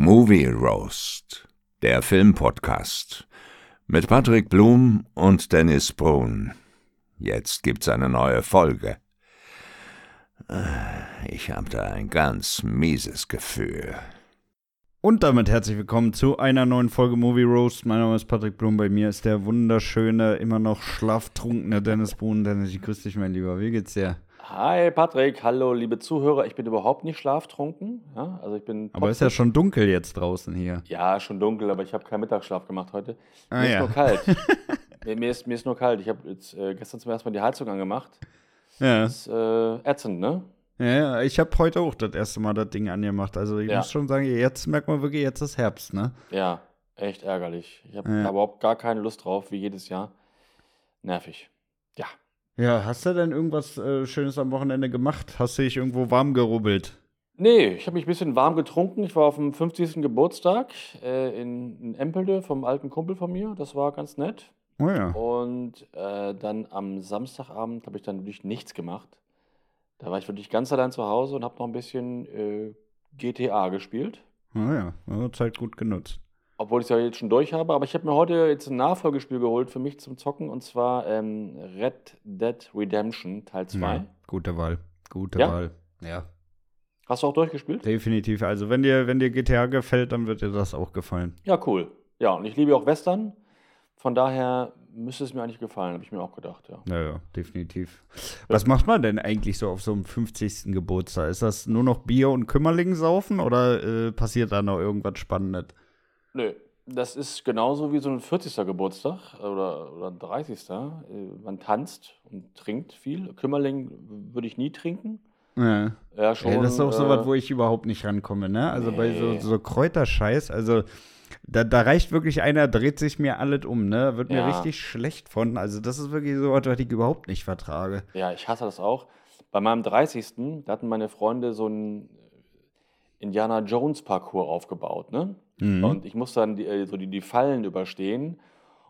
Movie Roast, der Filmpodcast mit Patrick Blum und Dennis Brun. Jetzt gibt's eine neue Folge. Äh, ich habe da ein ganz mieses Gefühl. Und damit herzlich willkommen zu einer neuen Folge Movie Roast. Mein Name ist Patrick Blum. Bei mir ist der wunderschöne, immer noch schlaftrunkene Dennis Brun. Dennis, ich grüße dich, mein Lieber. Wie geht's dir? Hi Patrick, hallo liebe Zuhörer. Ich bin überhaupt nicht schlaftrunken. Ja, also ich bin aber ist ja schon dunkel jetzt draußen hier. Ja, schon dunkel, aber ich habe keinen Mittagsschlaf gemacht heute. Ah, mir ja. ist nur kalt. mir, mir, ist, mir ist nur kalt. Ich habe jetzt äh, gestern zum ersten Mal die Heizung angemacht. Ja, Das ist äh, ätzend, ne? ja, ich habe heute auch das erste Mal das Ding angemacht. Also ich Ja. muss schon sagen, jetzt merkt man wirklich, jetzt ist Herbst, ne? Ja, echt ärgerlich. Ich habe Ja. überhaupt gar keine Lust drauf, wie jedes Jahr. Nervig. Ja. Hast du denn irgendwas äh, Schönes am Wochenende gemacht? Hast du dich irgendwo warm gerubbelt? Nee, ich habe mich ein bisschen warm getrunken. Ich war auf dem 50. Geburtstag äh, in, in Empelde vom alten Kumpel von mir. Das war ganz nett. Oh ja. Und äh, dann am Samstagabend habe ich dann wirklich nichts gemacht. Da war ich wirklich ganz allein zu Hause und habe noch ein bisschen äh, GTA gespielt. Oh ja, ja Zeit gut genutzt. Obwohl ich es ja jetzt schon durch habe. Aber ich habe mir heute jetzt ein Nachfolgespiel geholt für mich zum Zocken. Und zwar ähm, Red Dead Redemption Teil 2. Ja, gute Wahl. Gute Ja? Wahl. Ja, Hast du auch durchgespielt? definitiv. Also wenn dir, wenn dir GTA gefällt, dann wird dir das auch gefallen. Ja, cool. Ja, und ich liebe auch Western. Von daher müsste es mir eigentlich gefallen, habe ich mir auch gedacht, ja. Ja, ja, definitiv. Was macht man denn eigentlich so auf so einem 50. Geburtstag? Ist das nur noch Bier und Kümmerling saufen oder äh, passiert da noch irgendwas Spannendes? Nö, das ist genauso wie so ein 40. Geburtstag oder, oder ein 30. Äh, Man tanzt und trinkt viel. Kümmerling würde ich nie trinken. Ja. Ja, schon. Ey, das ist auch so äh, was, wo ich überhaupt nicht rankomme, ne? Also bei so, Nee. so Kräuterscheiß, also da, da reicht wirklich einer, dreht sich mir alles um, ne? Wird mir Ja. richtig schlecht von. Also das ist wirklich so was, was ich überhaupt nicht vertrage. Ja, ich hasse das auch. Bei meinem 30. Da hatten meine Freunde so einen Indiana Jones Parcours aufgebaut, ne? Mhm. Und ich musste dann die, äh, so die, die Fallen überstehen.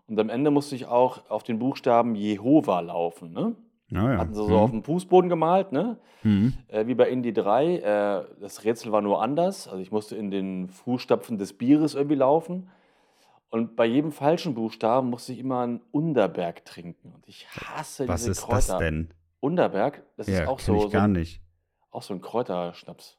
Und am Ende musste ich auch auf den Buchstaben Jehova laufen, ne? Naja. Hatten sie so auf dem Fußboden gemalt, ne? Mhm. Äh, wie bei Indie 3. Äh, das Rätsel war nur anders. Also ich musste in den Fußstapfen des Bieres irgendwie laufen. Und bei jedem falschen Buchstaben musste ich immer einen Unterberg trinken. Und ich hasse Was diese ist Kräuter. das denn? Unterberg, das ja, ist auch so, ich gar so, nicht. auch so ein Kräuterschnaps.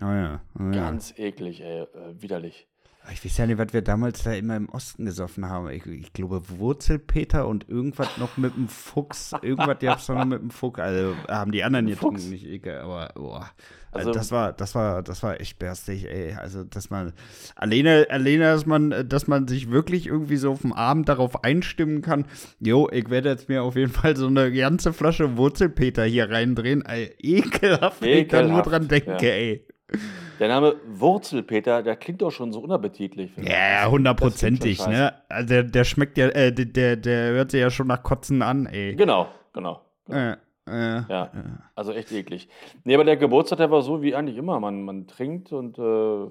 Oh ja, ja. Ganz eklig, ey, äh, widerlich. Ich weiß ja nicht, was wir damals da immer im Osten gesoffen haben. Ich, ich glaube Wurzelpeter und irgendwas noch mit dem Fuchs. Irgendwas gab's da noch mit dem Fuchs. Also haben die anderen getrunken, Fuchs? nicht ich, aber boah. Also, Also- das war, das war, das war echt berstig, ey. Also, dass man alleine, alleine, dass man, dass man sich wirklich irgendwie so auf dem Abend darauf einstimmen kann, jo, ich werde jetzt mir auf jeden Fall so eine ganze Flasche Wurzelpeter hier reindrehen. Ey, ekelhaft, wenn ich da nur Ekelhaft, dran denke, ja. ey. Der Name Wurzelpeter, der klingt doch schon so unappetitlich. Ja, hundertprozentig, ne? Also der, der schmeckt ja, äh, der- der, hört sich ja schon nach Kotzen an, ey. Genau, genau. Äh, äh, Ja, also echt eklig. Nee, aber der Geburtstag, der war so wie eigentlich immer. Man, man trinkt und äh,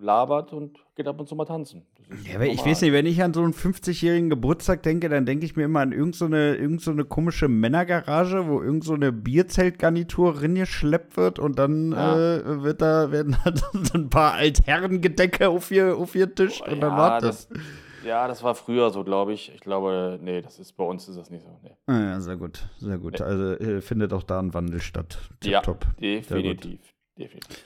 labert und geht ab und zu mal tanzen. Ja, aber ich weiß nicht, wenn ich an so einen 50-jährigen Geburtstag denke, dann denke ich mir immer an irgendeine so irgend so eine komische Männergarage, wo irgend so eine Bierzeltgarnitur reingeschleppt wird und dann Ja. äh, wird da, werden da so ein paar Altherrengedecke auf ihr, auf ihr Tisch und dann ja, war das. das, ja, das war früher so, glaube ich. Ich glaube, nee, das ist bei uns ist das nicht so. Nee. Ah, ja, sehr gut, sehr gut. Also äh, findet auch da ein Wandel statt. Ja, Tipptopp. definitiv. Definitiv.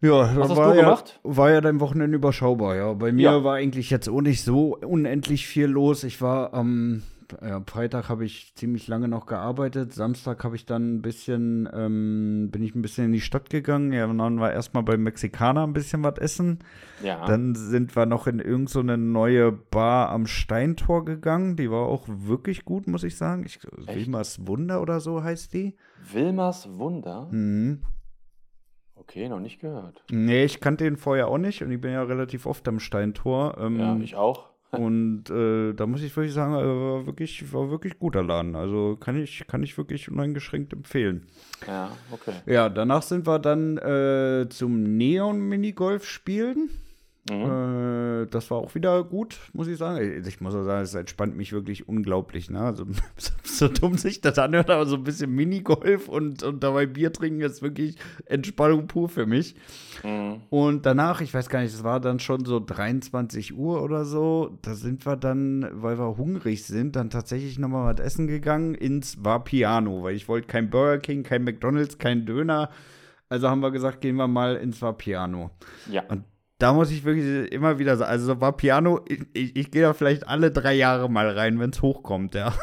Ja, hast war ja, gemacht? War ja dein Wochenende überschaubar, ja. Bei mir Ja. war eigentlich jetzt auch nicht so unendlich viel los. Ich war am ja, Freitag habe ich ziemlich lange noch gearbeitet. Samstag habe ich dann ein bisschen, ähm, bin ich ein bisschen in die Stadt gegangen. Ja, dann war erstmal beim Mexikaner ein bisschen was essen. Ja. Dann sind wir noch in irgendeine so neue Bar am Steintor gegangen. Die war auch wirklich gut, muss ich sagen. Ich? Wilmers Wunder oder so heißt die. Wilmers Wunder? Mhm. Okay, noch nicht gehört. Nee, ich kannte ihn vorher auch nicht und ich bin ja relativ oft am Steintor. Ähm, Ja, ich auch. Und äh, da muss ich wirklich sagen, war wirklich, war wirklich guter Laden. Also kann ich, kann ich wirklich uneingeschränkt empfehlen. Ja, okay. Ja, danach sind wir dann äh, zum Neon-Minigolf spielen. Mhm. Äh, das war auch wieder gut, muss ich sagen. Ich muss auch sagen, es entspannt mich wirklich unglaublich. Ne? Also, so dumm sich das anhört, aber so ein bisschen Minigolf und, und dabei Bier trinken ist wirklich Entspannung pur für mich. Mhm. Und danach, ich weiß gar nicht, es war dann schon so 23 Uhr oder so. Da sind wir dann, weil wir hungrig sind, dann tatsächlich nochmal was essen gegangen ins Vapiano, weil ich wollte kein Burger King, kein McDonalds, kein Döner. Also haben wir gesagt, gehen wir mal ins Vapiano. Ja. Und da muss ich wirklich immer wieder sagen, also war Piano, ich, ich, ich gehe da vielleicht alle drei Jahre mal rein, wenn es hochkommt, ja.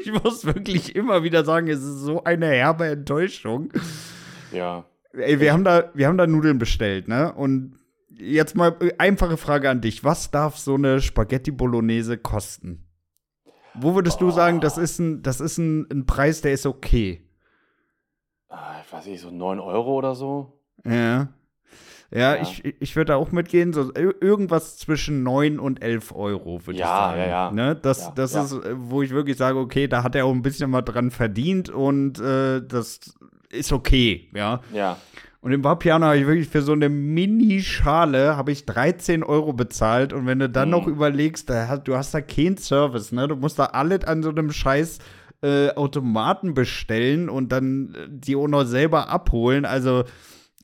Ich muss wirklich immer wieder sagen, es ist so eine herbe Enttäuschung. Ja. Ey, wir haben da, wir haben da Nudeln bestellt, ne? Und jetzt mal einfache Frage an dich. Was darf so eine Spaghetti Bolognese kosten? Wo würdest oh. du sagen, das ist ein, das ist ein, ein Preis, der ist okay? Ah, ich weiß nicht, so 9 Euro oder so? Ja. Ja, ja. ich, ich würde da auch mitgehen, so irgendwas zwischen 9 und 11 Euro, würde ja, ich sagen. Ja, ja, ne? Das, ja, das ist, wo ich wirklich sage, okay, da hat er auch ein bisschen mal dran verdient und äh, das ist okay, ja. Ja. Und im Vapiano habe ich wirklich für so eine Mini-Schale habe ich 13 Euro bezahlt. Und wenn du dann mhm. noch überlegst, da hast, du hast da keinen Service, ne? Du musst da alles an so einem scheiß äh, Automaten bestellen und dann äh, die auch noch selber abholen. Also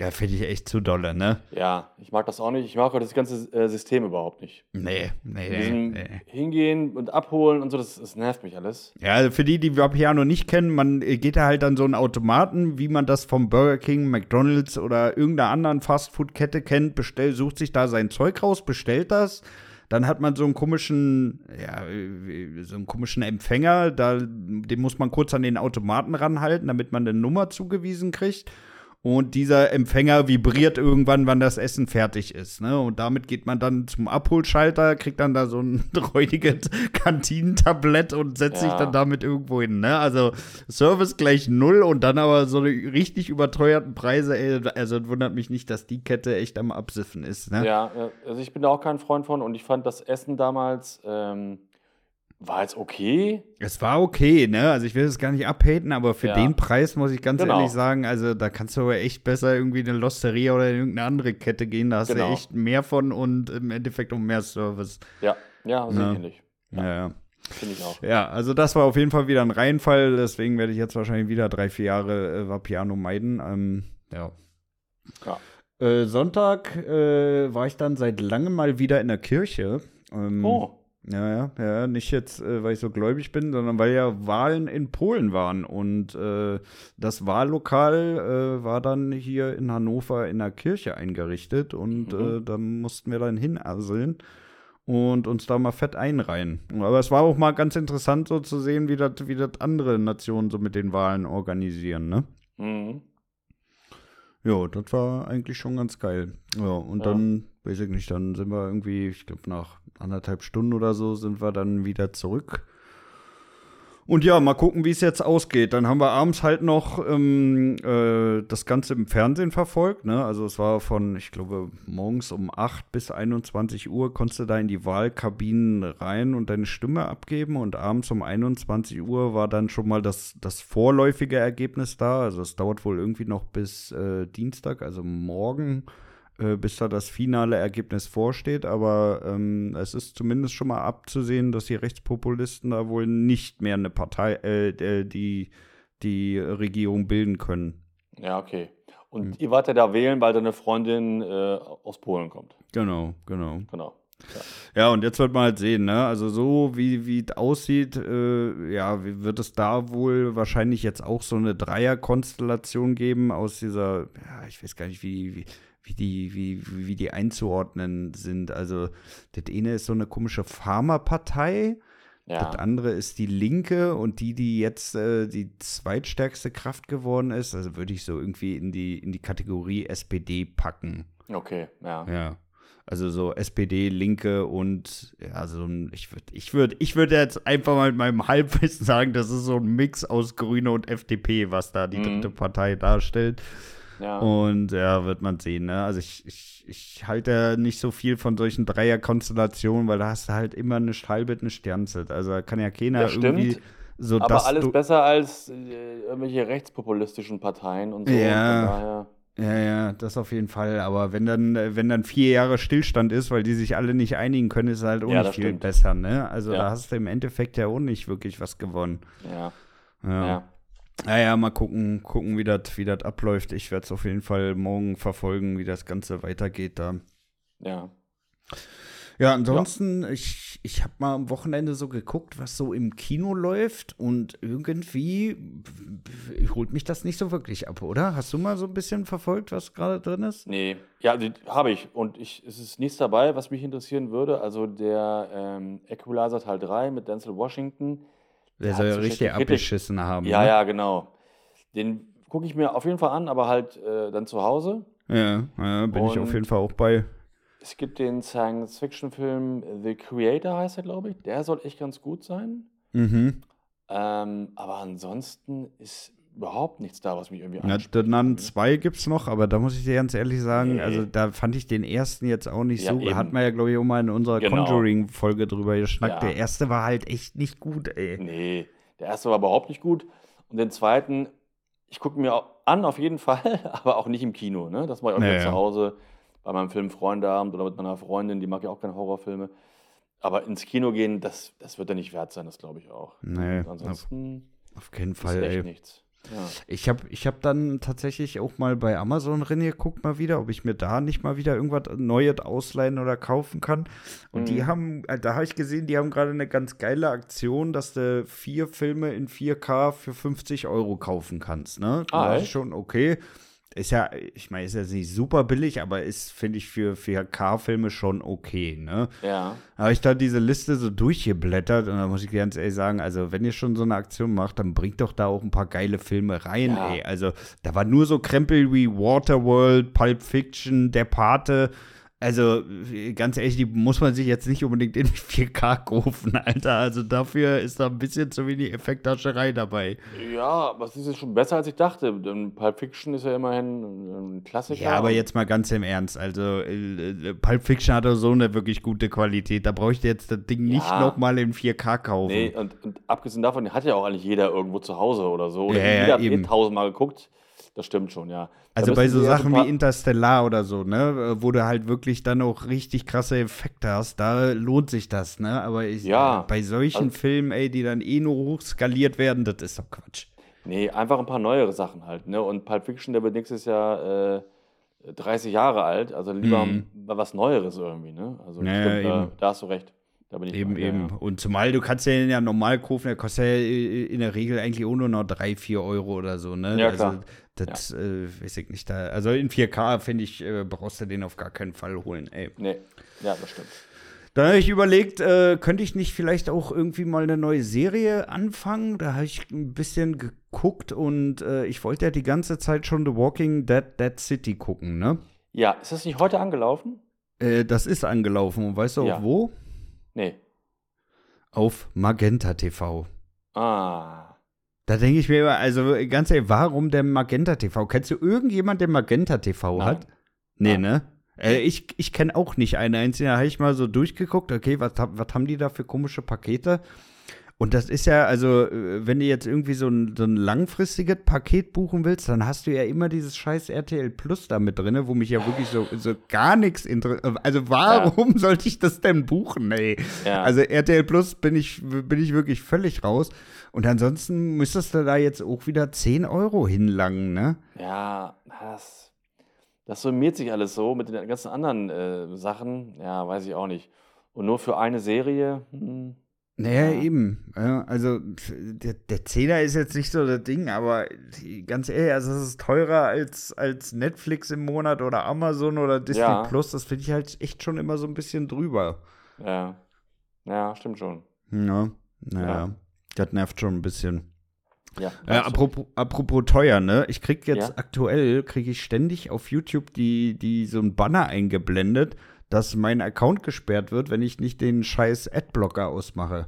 ja, finde ich echt zu dolle, ne? Ja, ich mag das auch nicht. Ich mag auch das ganze äh, System überhaupt nicht. Nee, nee, nee, nee. Hingehen und abholen und so, das, das nervt mich alles. Ja, also für die, die Vapiano nicht kennen, man äh, geht da halt an so einen Automaten, wie man das vom Burger King, McDonalds oder irgendeiner anderen Fastfood-Kette kennt, bestellt, sucht sich da sein Zeug raus, bestellt das. Dann hat man so einen komischen, ja, so einen komischen Empfänger, da, den muss man kurz an den Automaten ranhalten, damit man eine Nummer zugewiesen kriegt und dieser Empfänger vibriert irgendwann, wann das Essen fertig ist. Ne? Und damit geht man dann zum Abholschalter, kriegt dann da so ein räudiges Kantinentablett und setzt ja. sich dann damit irgendwo hin. Ne? Also Service gleich null und dann aber so eine richtig überteuerten Preise. Ey, also wundert mich nicht, dass die Kette echt am Absiffen ist. Ne? Ja, also ich bin da auch kein Freund von und ich fand das Essen damals. Ähm war jetzt okay. Es war okay, ne? Also ich will es gar nicht abhaten, aber für ja. den Preis muss ich ganz genau. ehrlich sagen, also da kannst du aber echt besser irgendwie eine Losteria oder in irgendeine andere Kette gehen. Da hast genau. du echt mehr von und im Endeffekt um mehr Service. Ja, ja, sehe ja. ich. Ja, ja. Finde ich auch. Ja, also das war auf jeden Fall wieder ein Reihenfall. Deswegen werde ich jetzt wahrscheinlich wieder drei, vier Jahre äh, Vapiano meiden. Ähm, ja. ja. Äh, Sonntag äh, war ich dann seit langem mal wieder in der Kirche. Ähm, oh. Ja, ja, ja, nicht jetzt, äh, weil ich so gläubig bin, sondern weil ja Wahlen in Polen waren. Und äh, das Wahllokal äh, war dann hier in Hannover in der Kirche eingerichtet und mhm. Äh, da mussten wir dann hinasseln und uns da mal fett einreihen. Aber es war auch mal ganz interessant, so zu sehen, wie das wie andere Nationen so mit den Wahlen organisieren, ne? Mhm. Ja, das war eigentlich schon ganz geil. Ja, und ja. dann, weiß ich nicht, dann sind wir irgendwie, ich glaube, nach anderthalb Stunden oder so sind wir dann wieder zurück. Und ja, mal gucken, wie es jetzt ausgeht. Dann haben wir abends halt noch ähm, äh, das Ganze im Fernsehen verfolgt. Ne? Also es war von, ich glaube, morgens um 8 bis 21 Uhr konntest du da in die Wahlkabinen rein und deine Stimme abgeben. Und abends um 21 Uhr war dann schon mal das, das vorläufige Ergebnis da. Also es dauert wohl irgendwie noch bis äh, Dienstag, also morgen bis da das finale Ergebnis vorsteht. Aber ähm, es ist zumindest schon mal abzusehen, dass die Rechtspopulisten da wohl nicht mehr eine Partei, äh, äh die, die Regierung bilden können. Ja, okay. Und mhm. ihr wart ja da wählen, weil deine Freundin äh, aus Polen kommt. Genau, genau. Genau. Ja. ja, und jetzt wird man halt sehen, ne? Also so wie wie es aussieht, äh, ja, wird es da wohl wahrscheinlich jetzt auch so eine Dreierkonstellation geben aus dieser, ja, ich weiß gar nicht, wie, wie wie die, wie, wie die einzuordnen sind. Also, das eine ist so eine komische Pharmapartei. Ja. Das andere ist die Linke und die, die jetzt äh, die zweitstärkste Kraft geworden ist, also würde ich so irgendwie in die, in die Kategorie SPD packen. Okay, ja. Ja. Also so SPD, Linke und ja, so ein, ich würde, ich würde, ich würde jetzt einfach mal mit meinem Halbwissen sagen, das ist so ein Mix aus Grüne und FDP, was da die mhm. dritte Partei darstellt. Ja. Und ja, wird man sehen. Ne? Also ich, ich, ich halte nicht so viel von solchen Dreierkonstellationen, weil da hast du halt immer eine halbe eine Sternzeit. Also da kann ja keiner ja, irgendwie so Aber alles besser als äh, irgendwelche rechtspopulistischen Parteien und so. Ja. Und Ja, ja, das auf jeden Fall. Aber wenn dann, wenn dann vier Jahre Stillstand ist, weil die sich alle nicht einigen können, ist halt auch Ja, nicht das viel stimmt. besser, ne? Also Ja. da hast du im Endeffekt ja auch nicht wirklich was gewonnen. Ja. Ja. ja. Naja, mal gucken, gucken, wie das wie abläuft. Ich werde es auf jeden Fall morgen verfolgen, wie das Ganze weitergeht da. ja. Ja, ansonsten, ich, ich habe mal am Wochenende so geguckt, was so im Kino läuft und irgendwie holt mich das nicht so wirklich ab, oder? Hast du mal so ein bisschen verfolgt, was gerade drin ist? Nee, ja, habe ich. Und ich, es ist nichts dabei, was mich interessieren würde. Also der ähm, Equalizer Teil 3 mit Denzel Washington. Der soll ja richtig abgeschissen haben. Ja, ne? ja, genau. Den gucke ich mir auf jeden Fall an, aber halt äh, dann zu Hause. Ja, ja bin ich auf Und- jeden Fall auch bei. Es gibt den Science-Fiction-Film The Creator, heißt er, glaube ich. Der soll echt ganz gut sein. Mhm. Ähm, aber ansonsten ist überhaupt nichts da, was mich irgendwie Ja, anspricht. The Nun 2 gibt's noch, aber da muss ich dir ganz ehrlich sagen, Nee. also da fand ich den ersten jetzt auch nicht Ja, so. eben. Hat man ja, glaube ich, auch mal in unserer Genau. Conjuring-Folge drüber geschnackt. Ja. Der erste war halt echt nicht gut, ey. Nee, der erste war überhaupt nicht gut. Und den zweiten, ich gucke mir an, auf jeden Fall, aber auch nicht im Kino. Ne? Das mache ich auch Ja, nur ja. zu Hause bei meinem Film Freundeabend oder mit meiner Freundin, die mag ja auch keine Horrorfilme. Aber ins Kino gehen, das, das wird er nicht wert sein, das glaube ich auch. Nee, ansonsten Auf keinen ist Fall, echt ey. nichts. Ja. Ich habe ich hab dann tatsächlich auch mal bei Amazon reingeguckt mal wieder, ob ich mir da nicht mal wieder irgendwas Neues ausleihen oder kaufen kann. Und die Mhm. haben, äh, da habe ich gesehen, die haben gerade eine ganz geile Aktion, dass du vier Filme in 4K für 50 Euro kaufen kannst. Ne? Ah, das ist schon okay. Ist ja, ich meine, ist jetzt nicht super billig, aber ist, finde ich, für 4K-Filme schon okay, ne? ja. habe ich da diese Liste so durchgeblättert und da muss ich ganz ehrlich sagen, also wenn ihr schon so eine Aktion macht, dann bringt doch da auch ein paar geile Filme rein, Ja. ey. Also da war nur so Krempel wie Waterworld, Pulp Fiction, Der Pate. Also ganz ehrlich, die muss man sich jetzt nicht unbedingt in 4K kaufen, Alter. Also dafür ist da ein bisschen zu wenig Effekthascherei dabei. Ja, aber es ist schon besser, als ich dachte. Pulp Fiction ist ja immerhin ein Klassiker. Ja, aber jetzt mal ganz im Ernst. Also äh, Pulp Fiction hat doch so eine wirklich gute Qualität. Da brauche ich jetzt das Ding nicht Ja. nochmal in 4K kaufen. Nee, und, und abgesehen davon hat ja auch eigentlich jeder irgendwo zu Hause oder so. Oder Ja, ja, jeder hat eben. eh tausendmal geguckt. Das stimmt schon, ja. Also bei so Sachen wie Interstellar oder so, ne, wo du halt wirklich dann auch richtig krasse Effekte hast, da lohnt sich das, ne? Aber ich, Ja. bei solchen Also- Filmen, ey, die dann eh nur hochskaliert werden, das ist doch Quatsch. Nee, einfach ein paar neuere Sachen halt. Ne? Und Pulp Fiction, der wird nächstes Jahr äh, 30 Jahre alt. Also lieber Mhm. mal was Neueres irgendwie. Ne? Also Ja, stimmt, da, eben. da hast du recht. Da bin ich Eben, dir, eben. Ja. Und zumal du kannst ja den ja normal kaufen, der kostet ja äh, in der Regel eigentlich auch nur noch 3, 4 Euro oder so, ne? Ja, also, das äh, weiß ich nicht. Da, also in 4K, finde ich, äh, brauchst du den auf gar keinen Fall holen, ey. Nee, ja, das stimmt. Dann habe ich überlegt, äh, könnte ich nicht vielleicht auch irgendwie mal eine neue Serie anfangen? Da habe ich ein bisschen geguckt und äh, ich wollte ja die ganze Zeit schon The Walking Dead Dead City gucken, ne? Ja, ist das nicht heute angelaufen? Äh, das ist angelaufen und weißt du Ja. auch wo? Nee. Auf Magenta TV. Ah. Da denke ich mir immer, also ganz ehrlich, warum der Magenta TV? Kennst du irgendjemand, der Magenta TV hat? Nee, Nein. ne? Äh, ich ich kenne auch nicht einen einzigen. Da habe ich mal so durchgeguckt, okay, was, was haben die da für komische Pakete? Und das ist ja, also, äh, wenn du jetzt irgendwie so ein, so ein langfristiges Paket buchen willst, dann hast du ja immer dieses scheiß RTL Plus da mit drin, wo mich ja wirklich so, so gar nichts interessiert. Also, warum sollte ich das denn buchen, ey? Ja. Also, RTL Plus bin ich, bin ich wirklich völlig raus. Und ansonsten müsstest du da jetzt auch wieder 10 Euro hinlangen, ne? Ja, das, das summiert sich alles so mit den ganzen anderen äh, Sachen. Ja, weiß ich auch nicht. Und nur für eine Serie? Hm. Naja, Ja. eben. Also der, der Zehner ist jetzt nicht so das Ding, aber ganz ehrlich, also es ist teurer als, als Netflix im Monat oder Amazon oder Disney Ja. Plus. Das finde ich halt echt schon immer so ein bisschen drüber. Ja. Ja, stimmt schon. Ja, naja. Ja. Das nervt schon ein bisschen. Ja, Äh, das apropos, apropos teuer, ne? Ich krieg jetzt Ja. aktuell, kriege ich ständig auf YouTube die, die so ein Banner eingeblendet, dass mein Account gesperrt wird, wenn ich nicht den scheiß Adblocker ausmache.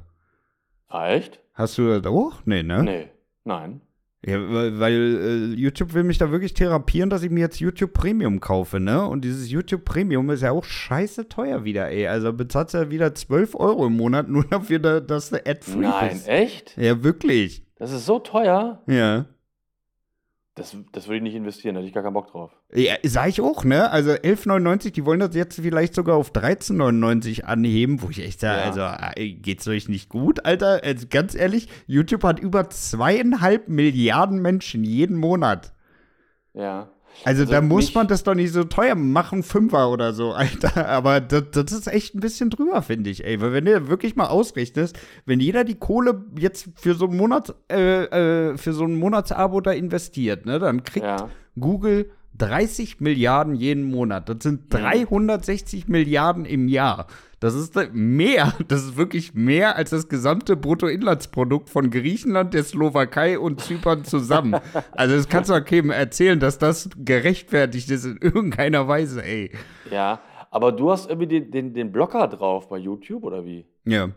Ah, echt? Hast du das auch? Nee, ne? Nee. Nein. Ja, weil, weil äh, YouTube will mich da wirklich therapieren, dass ich mir jetzt YouTube Premium kaufe, ne? Und dieses YouTube Premium ist ja auch scheiße teuer wieder, ey. Also bezahlst du ja wieder 12 Euro im Monat, nur dafür, da- dass du ad-free Nein, bist. echt? Ja, wirklich. Das ist so teuer. Ja. Das, das würde ich nicht investieren, da hätte ich gar keinen Bock drauf. Ja, sag ich auch, ne? Also 11,99, die wollen das jetzt vielleicht sogar auf 13,99 anheben, wo ich echt sage, Ja. also äh, geht's euch nicht gut, Alter? Also, ganz ehrlich, YouTube hat über zweieinhalb Milliarden Menschen jeden Monat. Ja. Also, Also da muss man das doch nicht so teuer machen, Fünfer oder so, Alter. Aber das, das ist echt ein bisschen drüber, finde ich, ey. Weil wenn du wirklich mal ausrechnest, wenn jeder die Kohle jetzt für so ein Monat, äh, äh, für so ein Monatsabo da investiert, ne, dann kriegt Ja. Google 30 Milliarden jeden Monat. Das sind 360 Milliarden im Jahr. Das ist mehr, das ist wirklich mehr als das gesamte Bruttoinlandsprodukt von Griechenland, der Slowakei und Zypern zusammen. Also das kannst du auch keinem erzählen, dass das gerechtfertigt ist in irgendeiner Weise, ey. Ja. Aber du hast irgendwie den, den, den Blocker drauf bei YouTube oder wie? Ja.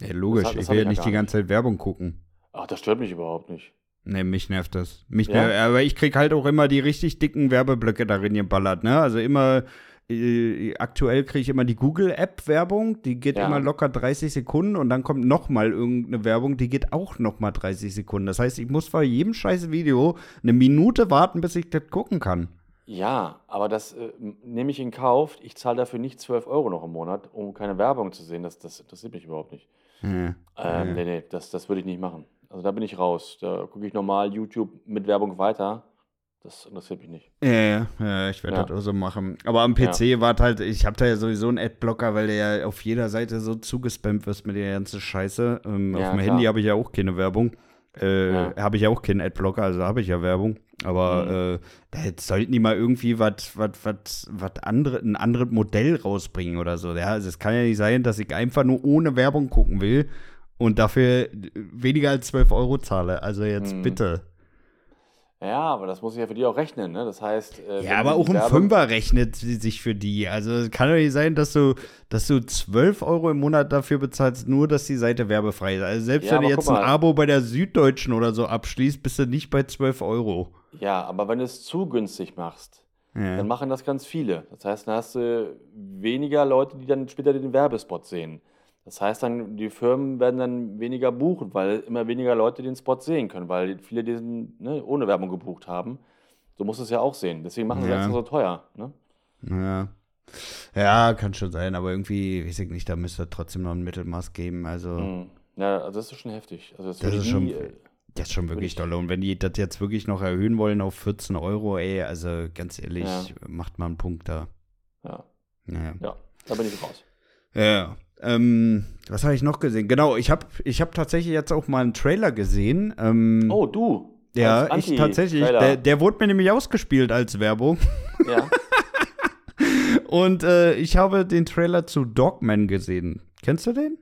Ja, logisch. Das das ich will ja nicht die ganze Zeit Werbung gucken. Ach, das stört mich überhaupt nicht. Ne, mich nervt das. Mich Ja? nervt, aber ich krieg halt auch immer die richtig dicken Werbeblöcke darin geballert, ne? Also immer, äh, aktuell kriege ich immer die Google-App-Werbung, die geht Ja. immer locker 30 Sekunden und dann kommt noch mal irgendeine Werbung, die geht auch noch mal 30 Sekunden. Das heißt, ich muss vor jedem scheiß Video eine Minute warten, bis ich das gucken kann. Ja, aber das äh, nehme ich in Kauf. Ich zahle dafür nicht 12 Euro noch im Monat, um keine Werbung zu sehen. Das, das interessiert mich überhaupt nicht. Ja. Ähm, Nee, nee, das, das würde ich nicht machen. Also da bin ich raus. Da gucke ich normal YouTube mit Werbung weiter. Das interessiert mich nicht. Ja, ja, ja, ich werde Ja. das auch so machen. Aber am PC war halt, ich habe da ja sowieso einen Adblocker, weil der ja auf jeder Seite so zugespammt wird mit der ganzen Scheiße. Ähm, Ja, auf dem klar. Handy habe ich ja auch keine Werbung. Äh, Ja. Habe ich ja auch keinen Adblocker, also habe ich ja Werbung. Aber Mhm. äh, sollten die mal irgendwie was was was was andere ein anderes Modell rausbringen oder so. Ja, also es kann ja nicht sein, dass ich einfach nur ohne Werbung gucken will und dafür weniger als 12 Euro zahle. Also jetzt Mhm. bitte. Ja, aber das muss ich ja für die auch rechnen, ne? Das heißt, äh, Ja, aber auch ein Fünfer rechnet sie sich für die. Also es kann doch nicht sein, dass du, dass du 12 Euro im Monat dafür bezahlst, nur dass die Seite werbefrei ist. Also selbst Ja, wenn du jetzt ein. Abo bei der Süddeutschen oder so abschließt, bist du nicht bei 12 Euro. Ja, aber wenn du es zu günstig machst, Ja. dann machen das ganz viele. Das heißt, dann hast du weniger Leute, die dann später den Werbespot sehen. Das heißt dann, die Firmen werden dann weniger buchen, weil immer weniger Leute den Spot sehen können, weil viele diesen ne, ohne Werbung gebucht haben. So musst du es ja auch sehen. Deswegen machen sie Ja. das so teuer. Ne? Ja. Ja, kann schon sein, aber irgendwie, weiß ich nicht, da müsste trotzdem noch ein Mittelmaß geben. Also, Mhm. Ja, also das ist schon heftig. Also das, Das ist schon- nie, äh, das ist schon wirklich ich- doll. Und wenn die das jetzt wirklich noch erhöhen wollen auf 14 Euro, ey, also ganz ehrlich, Ja. macht mal einen Punkt da. ja, Naja. ja, da bin ich raus. Ja. Ähm, was habe ich noch gesehen? Genau, ich habe ich hab tatsächlich jetzt auch mal einen Trailer gesehen. Ähm, Oh, du. ja, ich tatsächlich. Der, der wurde mir nämlich ausgespielt als Werbung. Ja. Und äh, ich habe den Trailer zu Dogman gesehen. Kennst du den?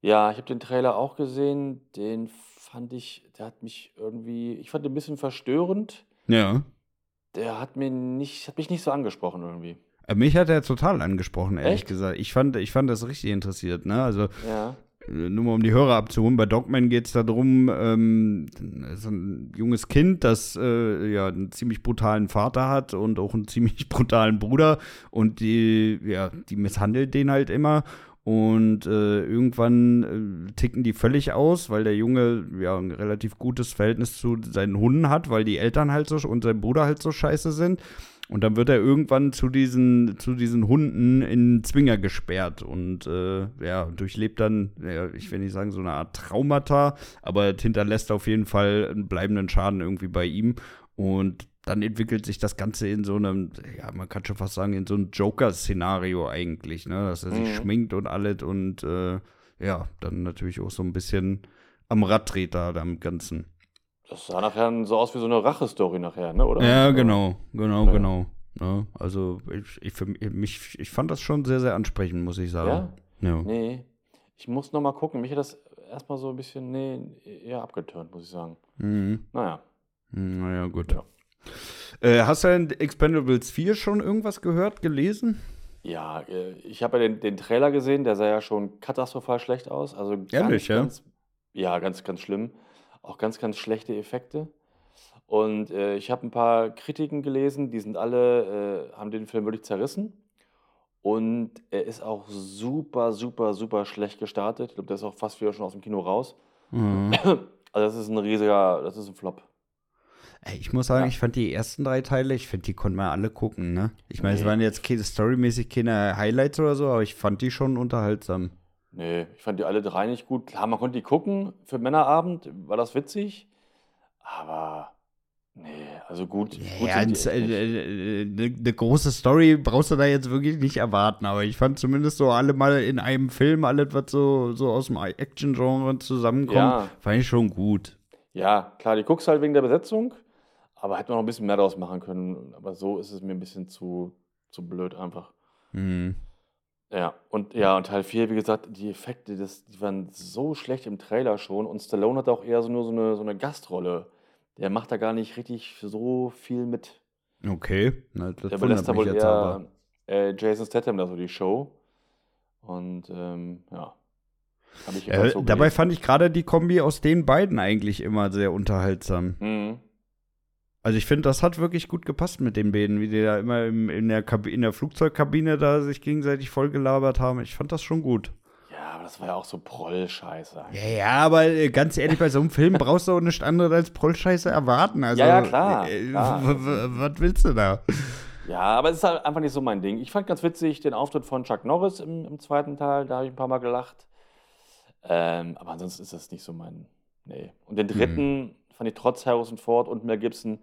Ja, ich habe den Trailer auch gesehen. Den fand ich, der hat mich irgendwie, ich fand den ein bisschen verstörend. Ja. Der hat mir nicht, hat mich nicht so angesprochen irgendwie. Äh, Mich hat er total angesprochen, ehrlich Echt? gesagt. Ich fand, ich fand das richtig interessiert, ne? Also, Ja. äh, nur mal um die Hörer abzuholen, bei Dogman geht es darum, ähm, so ein junges Kind, das äh, ja einen ziemlich brutalen Vater hat und auch einen ziemlich brutalen Bruder und die, ja, die misshandelt den halt immer. Und äh, irgendwann äh, ticken die völlig aus, weil der Junge ja ein relativ gutes Verhältnis zu seinen Hunden hat, weil die Eltern halt so und sein Bruder halt so scheiße sind. Und dann wird er irgendwann zu diesen, zu diesen Hunden in Zwinger gesperrt und äh, ja, durchlebt dann, ja, ich will nicht sagen, so eine Art Traumata, aber hinterlässt auf jeden Fall einen bleibenden Schaden irgendwie bei ihm. Und dann entwickelt sich das Ganze in so einem, ja, man kann schon fast sagen, in so einem Joker-Szenario eigentlich, ne? Dass er sich Mhm. schminkt und alles und äh, ja, dann natürlich auch so ein bisschen am Rad dreht da am Ganzen. Das sah nachher so aus wie so eine Rache-Story nachher, ne? Oder? Ja, genau, genau, Ja. genau. Ja, also ich, ich, für mich, ich fand das schon sehr, sehr ansprechend, muss ich sagen. Ja. Nee. Ich muss noch mal gucken. Mich hat das erstmal so ein bisschen, nee, eher abgeturnt, muss ich sagen. Mhm. Naja. Naja, gut. Ja. Äh, hast du in Expendables 4 schon irgendwas gehört, gelesen? Ja, äh, ich habe ja den, den Trailer gesehen, der sah ja schon katastrophal schlecht aus. Also ganz, Ehrlich, ja? ganz, ja, ganz, ganz schlimm. Auch ganz, ganz schlechte Effekte. Und äh, ich habe ein paar Kritiken gelesen, die sind alle, äh, haben den Film wirklich zerrissen. Und er ist auch super, super, super schlecht gestartet. Ich glaube, der ist auch fast wieder schon aus dem Kino raus. Mhm. Also das ist ein riesiger, das ist ein Flop. Ich muss sagen, Ja. ich fand die ersten drei Teile, ich finde, die konnten wir alle gucken, ne? Ich meine, es Nee. waren jetzt keine, storymäßig keine Highlights oder so, aber ich fand die schon unterhaltsam. Nee, ich fand die alle drei nicht gut. Klar, man konnte die gucken. Für Männerabend war das witzig. Aber nee, also gut. gut Ja, eine echt nicht. äh, ne, ne große Story brauchst du da jetzt wirklich nicht erwarten, aber ich fand zumindest so alle mal in einem Film, alles, was so, so aus dem Action-Genre zusammenkommt, Ja. fand ich schon gut. Ja, klar, die guckst halt wegen der Besetzung. Aber hätte man noch ein bisschen mehr daraus machen können. Aber so ist es mir ein bisschen zu, zu blöd einfach. Hm. Ja, und ja, und Teil 4, wie gesagt, die Effekte, das, die waren so schlecht im Trailer schon. Und Stallone hat auch eher so nur so eine, so eine Gastrolle. Der macht da gar nicht richtig so viel mit. Okay, na, das Der wundert da mich wohl jetzt eher aber. äh, Jason Statham da so die Show. Und ähm, ja. Äh, so dabei fand ich gerade die Kombi aus den beiden eigentlich immer sehr unterhaltsam. Mhm. Also ich finde, das hat wirklich gut gepasst mit den beiden, wie die da immer im, in, der in der Flugzeugkabine da sich gegenseitig vollgelabert haben. Ich fand das schon gut. Ja, aber das war ja auch so Proll-Scheiße. Ja, ja, aber äh, ganz ehrlich, bei so einem Film brauchst du auch nichts anderes als Prollscheiße erwarten. Also, Ja, ja, klar, Äh, klar. w- w- Was willst du da? Ja, aber es ist halt einfach nicht so mein Ding. Ich fand ganz witzig den Auftritt von Chuck Norris im, im zweiten Teil, da habe ich ein paar Mal gelacht. Ähm, aber ansonsten ist das nicht so mein. Nee. Und den dritten fand ich trotz Harrison Ford und Mel Gibson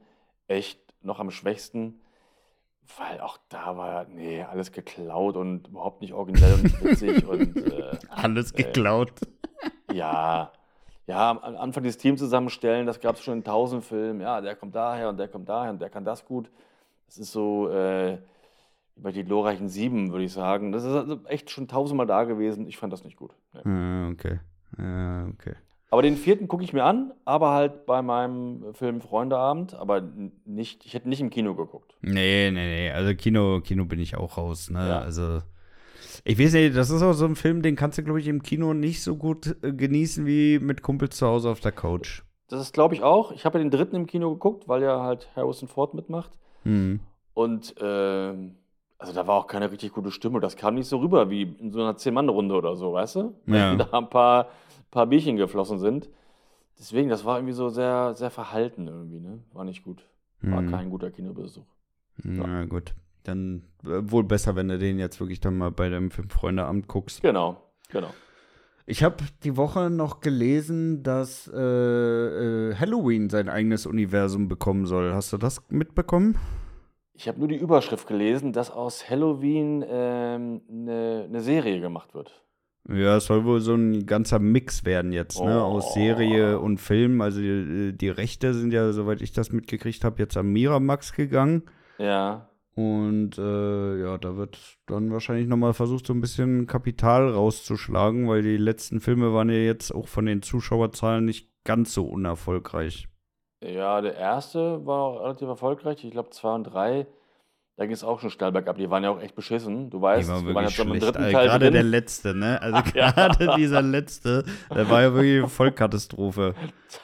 echt noch am schwächsten, weil auch da war, nee, alles geklaut und überhaupt nicht originell und witzig und äh, Alles äh, geklaut. ja. Ja, am Anfang das Team zusammenstellen, das gab es schon in tausend Filmen. Ja, der kommt daher und der kommt daher und der kann das gut. Das ist so äh, bei die glorreichen Sieben, würde ich sagen. Das ist also echt schon tausendmal da gewesen. Ich fand das nicht gut. Nee. Ah, okay. Ja, okay. Aber den vierten gucke ich mir an, aber halt bei meinem Film Freundeabend, aber nicht, ich hätte nicht im Kino geguckt. Nee, nee, nee. Also Kino, Kino bin ich auch raus, ne? Ja. Also. Ich weiß nicht, das ist auch so ein Film, den kannst du, glaube ich, im Kino nicht so gut äh, genießen wie mit Kumpels zu Hause auf der Couch. Das ist, glaube ich, auch. Ich habe ja den dritten im Kino geguckt, weil ja halt Harrison Ford mitmacht. Hm. Und ähm, also da war auch keine richtig gute Stimme. Das kam nicht so rüber wie in so einer Zehn-Mann-Runde oder so, weißt du? Ja. Da ein paar, paar Bierchen geflossen sind. Deswegen, das war irgendwie so sehr, sehr verhalten irgendwie, ne? War nicht gut. War Mhm. kein guter Kinobesuch. Na gut. Dann äh, wohl besser, wenn du den jetzt wirklich dann mal bei deinem Fünf-Freunde-Amt guckst. Genau, genau. Ich habe die Woche noch gelesen, dass äh, äh, Halloween sein eigenes Universum bekommen soll. Hast du das mitbekommen? Ich habe nur die Überschrift gelesen, dass aus Halloween ähm, eine ne Serie gemacht wird. Ja, es soll wohl so ein ganzer Mix werden jetzt, ne? Aus Oh. Serie und Film. Also die, die Rechte sind ja, soweit ich das mitgekriegt habe, jetzt am Miramax gegangen. Ja, Und äh, ja, da wird dann wahrscheinlich nochmal versucht, so ein bisschen Kapital rauszuschlagen, weil die letzten Filme waren ja jetzt auch von den Zuschauerzahlen nicht ganz so unerfolgreich. ja, der erste war auch relativ erfolgreich. Ich glaube, zwei und drei, da ging es auch schon steil bergab. Die waren ja auch echt beschissen. Du weißt, Die war wir waren jetzt schlecht. dritten Also Teil gerade der letzte, ne? Also Ja. gerade dieser letzte, der war ja wirklich eine Vollkatastrophe.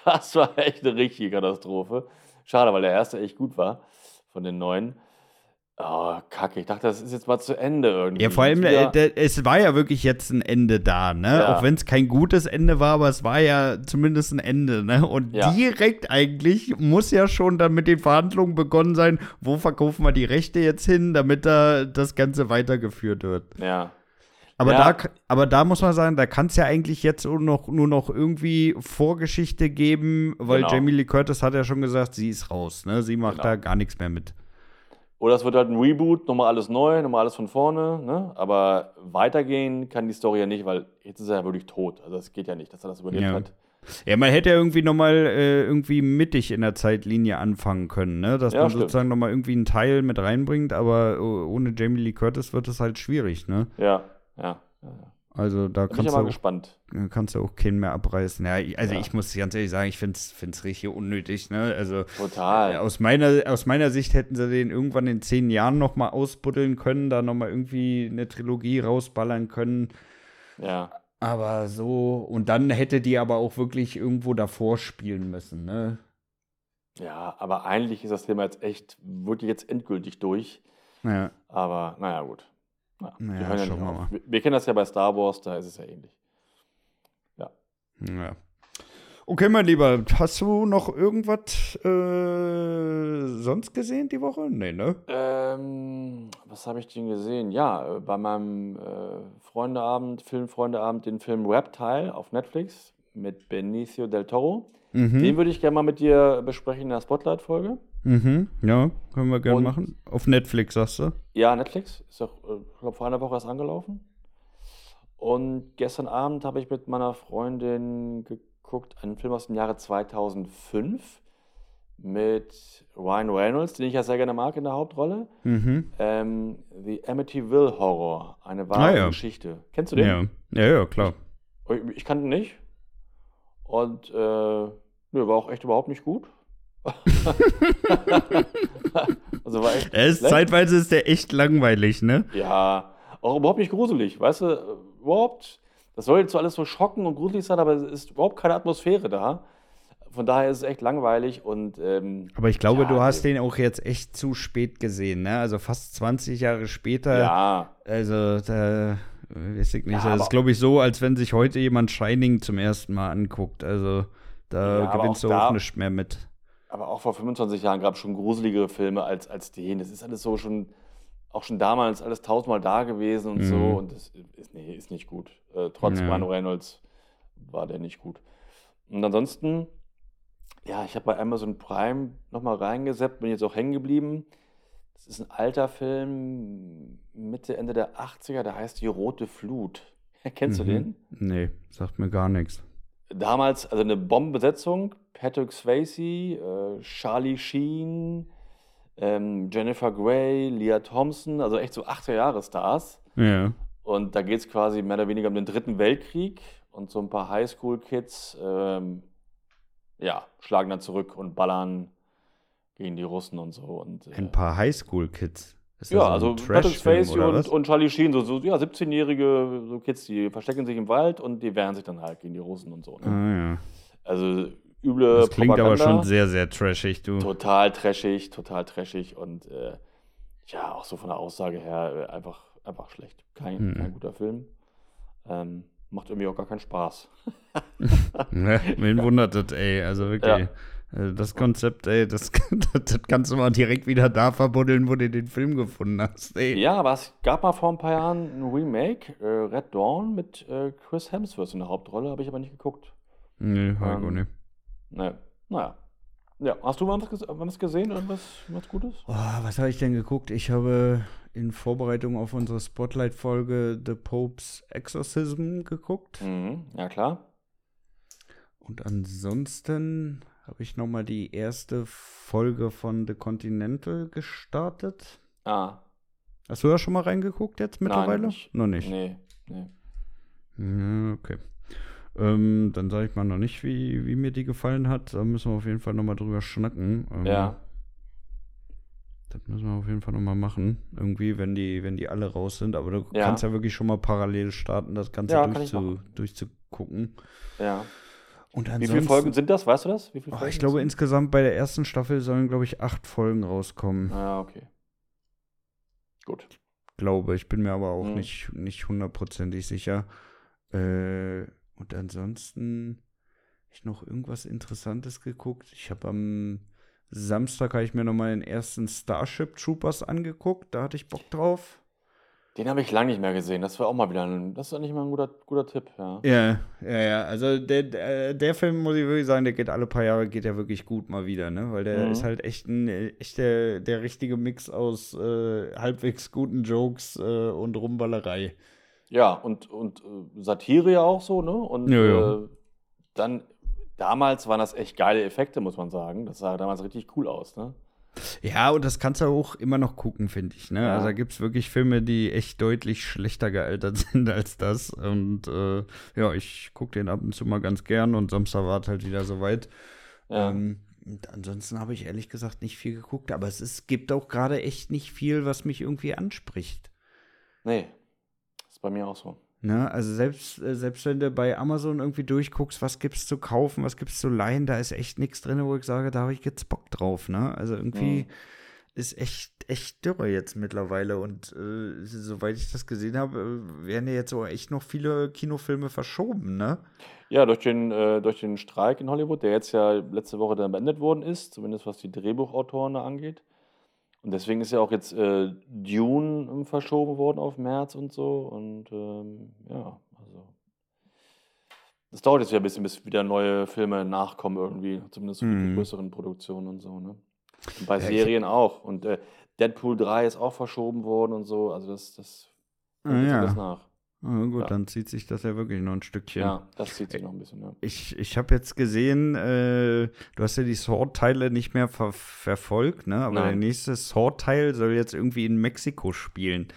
Das war echt eine richtige Katastrophe. Schade, weil der erste echt gut war von den neuen. Oh, kacke. Ich dachte, das ist jetzt mal zu Ende irgendwie. Ja, vor allem, Jetzt äh, es war ja wirklich jetzt ein Ende da, ne? Ja. Auch wenn es kein gutes Ende war, aber es war ja zumindest ein Ende, ne? Und Ja. direkt eigentlich muss ja schon dann mit den Verhandlungen begonnen sein, wo verkaufen wir die Rechte jetzt hin, damit da das Ganze weitergeführt wird. ja. Aber, Ja. da, aber da muss man sagen, da kann es ja eigentlich jetzt nur noch, nur noch irgendwie Vorgeschichte geben, weil Genau. Jamie Lee Curtis hat ja schon gesagt, sie ist raus, ne? Sie macht Genau. da gar nichts mehr mit. Oder es wird halt ein Reboot, nochmal alles neu, nochmal alles von vorne. Ne? Aber weitergehen kann die Story ja nicht, weil jetzt ist er ja wirklich tot. Also das geht ja nicht, dass er das überlebt Ja. hat. Ja, man hätte ja irgendwie nochmal äh, irgendwie mittig in der Zeitlinie anfangen können, ne? Dass Ja, man stimmt. sozusagen nochmal irgendwie einen Teil mit reinbringt, aber oh, ohne Jamie Lee Curtis wird es halt schwierig, ne? Ja, ja. Also da Bin ich kannst ja du, mal auch, gespannt. kannst du auch keinen mehr abreißen. Ja, ich- also Ja. ich muss ganz ehrlich sagen, ich finde es richtig unnötig, ne? Also Total. Äh, Aus meiner, aus meiner Sicht hätten sie den irgendwann in zehn Jahren nochmal ausbuddeln können, da nochmal irgendwie eine Trilogie rausballern können. Ja. Aber so, und dann hätte die aber auch wirklich irgendwo davor spielen müssen, ne? ja, aber eigentlich ist das Thema jetzt echt wirklich jetzt endgültig durch. Ja. Aber naja, gut. Ja, Naja, ja schauen wir mal. Wir, wir kennen das ja bei Star Wars, da ist es ja ähnlich. ja. Okay, mein Lieber, hast du noch irgendwas äh, sonst gesehen die Woche? Nee, ne? Ähm, was habe ich denn gesehen? Ja, äh, bei meinem äh, Freundeabend, Filmfreundeabend, den Film Reptile auf Netflix mit Benicio del Toro. Mhm. Den würde ich gerne mal mit dir besprechen in der Spotlight-Folge. Mhm. Ja, können wir gerne machen. Auf Netflix, sagst du? Ja, Netflix. Ist auch, äh, ich glaube, vor einer Woche erst angelaufen. Und gestern Abend habe ich mit meiner Freundin geguckt, einen Film aus dem Jahre 2005 mit Ryan Reynolds, den ich ja sehr gerne mag in der Hauptrolle. Mhm. Ähm, The Amityville Horror, eine wahre Ah, ja. Geschichte. Kennst du den? Ja. ja, ja, klar. Ich, ich kannte ihn nicht. Und äh, nö, war auch echt überhaupt nicht gut. also echt Er ist, zeitweise ist der echt langweilig, ne? Ja, auch überhaupt nicht gruselig, weißt du? Überhaupt, das soll jetzt so alles so schocken und gruselig sein, aber es ist überhaupt keine Atmosphäre da. Von daher ist es echt langweilig und ähm, Aber ich glaube, Ja, du hast nee. den auch jetzt echt zu spät gesehen, ne? Also fast 20 Jahre später. ja, Also, da weiß ich nicht. Ja, das ist, glaube ich, so, als wenn sich heute jemand Shining zum ersten Mal anguckt. Also, da Ja, gewinnst auch du auch da- nicht mehr mit. Aber auch vor 25 Jahren gab es schon gruseligere Filme als, als den. Das ist alles so schon, auch schon damals alles tausendmal da gewesen und Mhm. so. Und das ist, nee, ist nicht gut. Äh, trotz Ja. Ryan Reynolds war der nicht gut. Und ansonsten, ja, ich habe bei Amazon Prime nochmal reingeseppt, bin jetzt auch hängen geblieben. Das ist ein alter Film, Mitte, Ende der 80er, der heißt Die Rote Flut. Kennst du Mhm. den? Nee, sagt mir gar nichts. Damals, also eine Bombenbesetzung, Patrick Swayze, äh, Charlie Sheen, ähm, Jennifer Grey, Leah Thompson, also echt so 80er-Jahre-Stars. Ja. Und da geht es quasi mehr oder weniger um den Dritten Weltkrieg und so ein paar Highschool-Kids, ähm, ja, schlagen dann zurück und ballern gegen die Russen und so. Und, äh, Ein paar Highschool-Kids. Ist das ja, so also Patrick Swayze und, und Charlie Sheen, so, so ja, 17-jährige so Kids, die verstecken sich im Wald und die wehren sich dann halt gegen die Russen und so. Ne? Ah, ja. Also üble Das klingt aber Propaganda. schon sehr, sehr trashig, du. Total trashig, total trashig und äh, ja, auch so von der Aussage her äh, einfach, einfach schlecht. Kein, Mhm. kein guter Film. Ähm, macht irgendwie auch gar keinen Spaß. Ne, Wen wundert das, ey? Also wirklich. Also Das Konzept, ey, das, das, kannst du mal direkt wieder da verbuddeln, wo du den Film gefunden hast, ey. Ja, aber es gab mal vor ein paar Jahren ein Remake, äh, Red Dawn, mit äh, Chris Hemsworth in der Hauptrolle, habe ich aber nicht geguckt. Nee, ich auch Ähm, nicht. Ne, naja. Ja, hast du was, ges was gesehen, irgendwas was Gutes? Oh, was habe ich denn geguckt? Ich habe in Vorbereitung auf unsere Spotlight-Folge The Pope's Exorcism geguckt. Mhm, ja, klar. Und ansonsten habe ich noch mal die erste Folge von The Continental gestartet. Ah, Hast du da schon mal reingeguckt jetzt mittlerweile? nicht. Noch nicht. nee, nee. Okay. Ähm, dann sage ich mal noch nicht, wie, wie mir die gefallen hat. Da müssen wir auf jeden Fall noch mal drüber schnacken. Ähm, Ja. Das müssen wir auf jeden Fall noch mal machen. Irgendwie, wenn die, wenn die alle raus sind. Aber du Ja. kannst ja wirklich schon mal parallel starten, das Ganze Ja, durchzu, durchzugucken. Ja. Und Wie viele Folgen sind das? Weißt du das? Oh, ich glaube, insgesamt bei der ersten Staffel sollen, glaube ich, acht Folgen rauskommen. Ja, okay. Gut. Glaube. Ich bin mir aber auch Mhm. nicht, nicht hundertprozentig sicher. Äh, und ansonsten hab ich noch irgendwas Interessantes geguckt. Ich habe am Samstag habe ich mir noch mal den ersten Starship Troopers angeguckt. Da hatte ich Bock drauf. Den habe ich lange nicht mehr gesehen. Das war auch mal wieder ein, das ist eigentlich mal ein guter, guter Tipp, ja. Ja, ja, ja. Also der, der, der Film, muss ich wirklich sagen, der geht alle paar Jahre, geht ja wirklich gut mal wieder, ne? Weil der Mhm. ist halt echt, ein, echt der, der richtige Mix aus äh, halbwegs guten Jokes äh, und Rumballerei. Ja, und, und äh, Satire ja auch so, ne? Und Ja, ja. Äh, dann, damals waren das echt geile Effekte, muss man sagen. Das sah damals richtig cool aus, ne? Ja, und das kannst du auch immer noch gucken, finde ich. Ne? Ja. Also da gibt es wirklich Filme, die echt deutlich schlechter gealtert sind als das. Und äh, ja, ich gucke den ab und zu mal ganz gern und Samstag war es halt wieder soweit. Ja. Ähm, und ansonsten habe ich ehrlich gesagt nicht viel geguckt, aber es ist, gibt auch gerade echt nicht viel, was mich irgendwie anspricht. Nee, ist bei mir auch so. Ne? Also selbst, äh, selbst wenn du bei Amazon irgendwie durchguckst, was gibt's zu kaufen, was gibt's zu leihen, da ist echt nichts drin, wo ich sage, da habe ich jetzt Bock drauf. Ne? Also irgendwie Mhm. ist echt, echt dürre jetzt mittlerweile. Und äh, soweit ich das gesehen habe, äh, werden ja jetzt auch echt noch viele Kinofilme verschoben, ne? Ja, durch den, äh, durch den Streik in Hollywood, der jetzt ja letzte Woche dann beendet worden ist, zumindest was die Drehbuchautoren da angeht. Und deswegen ist ja auch jetzt äh, Dune ähm, verschoben worden auf März und so. Und ähm, ja, also. Das dauert jetzt ja ein bisschen, bis wieder neue Filme nachkommen irgendwie, zumindest für die Mhm. größeren Produktionen und so, ne? Und bei Ja, Serien auch. Und äh, Deadpool 3 ist auch verschoben worden und so. Also das, das Ah, kommt ja. alles nach. Ah, gut, Ja. dann zieht sich das ja wirklich noch ein Stückchen. Ja, das zieht sich noch ein bisschen, ja. Ich, ich habe jetzt gesehen, äh, du hast ja die Sword-Teile nicht mehr ver verfolgt, ne? Aber der Nein. nächste Sword-Teil soll jetzt irgendwie in Mexiko spielen.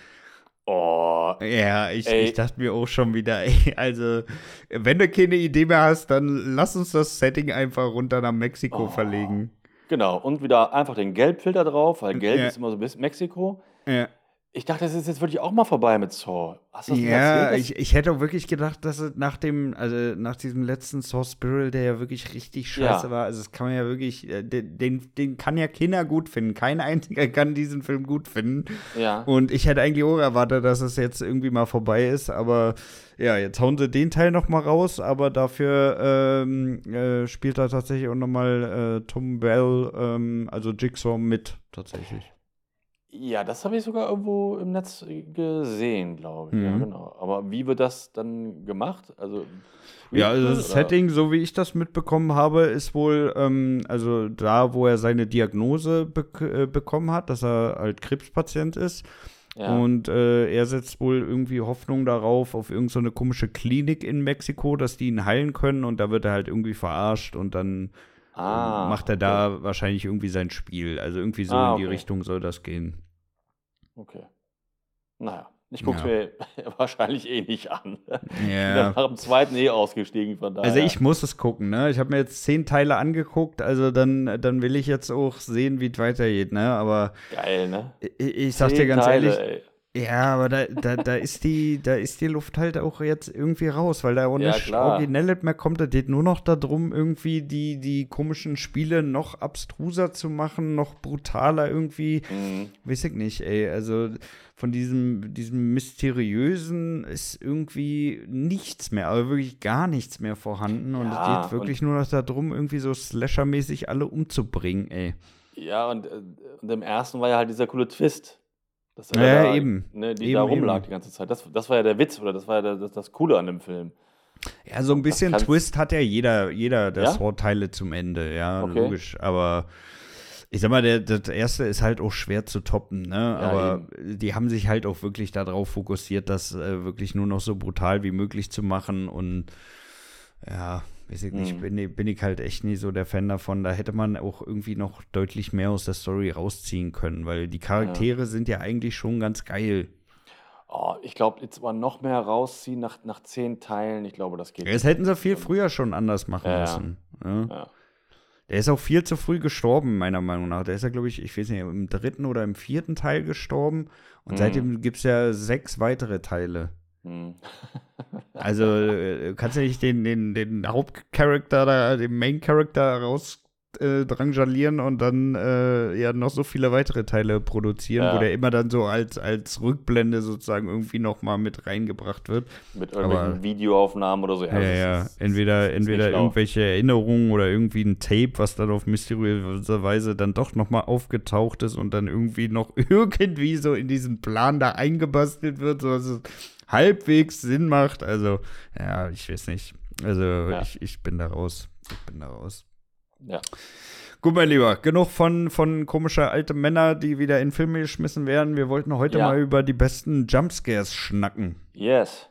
Oh, Ja, ich, Ey. ich dachte mir auch schon wieder, ey, also, wenn du keine Idee mehr hast, dann lass uns das Setting einfach runter nach Mexiko Oh. verlegen. genau. Und wieder einfach den Gelbfilter drauf, weil Gelb Ja. ist immer so ein bisschen Mexiko. Ja, Ich dachte, das ist jetzt wirklich auch mal vorbei mit Saw. Hast du das ja erzählt? ich, ich hätte auch wirklich gedacht, dass es nach dem, also nach diesem letzten Source Spiral, der ja wirklich richtig scheiße Ja. war, also das kann man ja wirklich, äh, den, den, den kann ja keiner gut finden. Kein einziger kann diesen Film gut finden. ja. Und ich hätte eigentlich auch erwartet, dass es jetzt irgendwie mal vorbei ist, aber ja, jetzt hauen sie den Teil noch mal raus, aber dafür ähm, äh, spielt da tatsächlich auch noch mal äh, Tom Bell, ähm, also Jigsaw mit, tatsächlich. Ja, das habe ich sogar irgendwo im Netz gesehen, glaube ich. Ja, Mhm. genau. Aber wie wird das dann gemacht? Also, Ja, also das oder- Setting, so wie ich das mitbekommen habe, ist wohl, ähm, also da, wo er seine Diagnose bek äh, bekommen hat, dass er halt Krebspatient ist. Ja. Und äh, er setzt wohl irgendwie Hoffnung darauf, auf irgendeine so komische Klinik in Mexiko, dass die ihn heilen können. Und da wird er halt irgendwie verarscht und dann ah, macht er da wahrscheinlich irgendwie sein Spiel. Also irgendwie so Ah, in die okay. Richtung soll das gehen. Okay. Naja, ich gucke es Ja. mir wahrscheinlich eh nicht an. Ich bin Ja. nach dem zweiten eh ausgestiegen, von daher. Also ich muss es gucken, ne? Ich habe mir jetzt zehn Teile angeguckt, also dann, dann will ich jetzt auch sehen, wie es weitergeht, ne? Aber Geil, ne? ich, ich sag dir ganz Teile, ehrlich, ey. Ja, aber da, da, da ist die, da ist die Luft halt auch jetzt irgendwie raus, weil da auch Ja, nichts klar. Originelles mehr kommt. Da geht nur noch darum, irgendwie die, die komischen Spiele noch abstruser zu machen, noch brutaler irgendwie. Mhm. Weiß ich nicht, ey. Also von diesem, diesem Mysteriösen ist irgendwie nichts mehr, aber wirklich gar nichts mehr vorhanden. Und Ja, es geht wirklich nur noch darum, irgendwie so Slasher-mäßig alle umzubringen, ey. Ja, und, äh, und im ersten war ja halt dieser coole Twist. Dass er Ja, da, eben. Ne, die Eben, da rumlag eben. die ganze Zeit. Das, das war ja der Witz oder das war ja der, das, das Coole an dem Film. Ja, so ein bisschen Twist hat ja jeder, jeder der Ja? Sword-Teile zum Ende, ja, Okay. logisch. Aber ich sag mal, der, das erste ist halt auch schwer zu toppen, ne? Aber die haben sich halt auch wirklich darauf fokussiert, das äh, wirklich nur noch so brutal wie möglich zu machen und ja, weiß ich nicht, Mhm. bin, ich- bin ich halt echt nie so der Fan davon. Da hätte man auch irgendwie noch deutlich mehr aus der Story rausziehen können, weil die Charaktere sind ja eigentlich schon ganz geil. Oh, ich glaube, jetzt aber noch mehr rausziehen nach, nach zehn Teilen. Ich glaube, das geht. Das hätten sie viel früher schon anders machen Ja, ja. müssen. Ja. Ja. Der ist auch viel zu früh gestorben, meiner Meinung nach. Der ist ja, glaube ich, ich weiß nicht, im dritten oder im vierten Teil gestorben. Und Mhm. seitdem gibt es ja sechs weitere Teile. Hm. Also äh, kannst du nicht den, den, den Hauptcharakter, da, den Main-Character raus äh, und dann äh, ja noch so viele weitere Teile produzieren, Ja. wo der immer dann so als, als Rückblende sozusagen irgendwie noch mal mit reingebracht wird. Mit irgendwelchen Aber- Videoaufnahmen oder so. Ja, das ja. ist- entweder entweder irgendwelche Erinnerungen oder irgendwie ein Tape, was dann auf mysteriöse Weise dann doch noch mal aufgetaucht ist und dann irgendwie noch irgendwie so in diesen Plan da eingebastelt wird, sodass es halbwegs Sinn macht. Also, ja, ich weiß nicht. Also, Ja. ich, ich bin da raus. Ich bin da raus. Ja. Gut, mein Lieber, genug von, von komischer alte Männer, die wieder in Filme geschmissen werden. Wir wollten heute Ja. mal über die besten Jumpscares schnacken. Yes.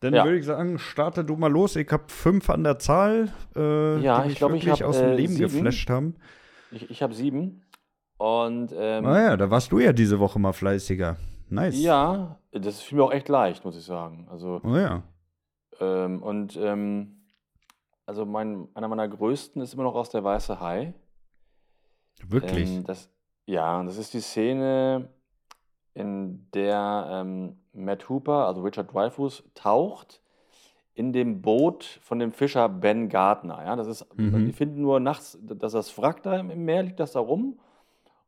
Dann Ja. würde ich sagen, starte du mal los. Ich habe fünf an der Zahl, äh, Ja, die ich mich glaub, ich wirklich hab, aus dem äh, Leben sieben. geflasht haben. Ich, ich habe sieben. Und ähm, Naja, da warst du ja diese Woche mal fleißiger. Nice. ja, das fiel mir auch echt leicht, muss ich sagen. Also, Oh ja. ähm, und ähm, also mein, einer meiner größten ist immer noch aus der Weiße Hai. Wirklich. Ähm, das, ja, das ist die Szene, in der ähm, Matt Hooper, also Richard Dreyfuss, taucht in dem Boot von dem Fischer Ben Gardner. Ja, das ist, Mhm. Die finden nur nachts, dass das Wrack da im Meer liegt, das da rum.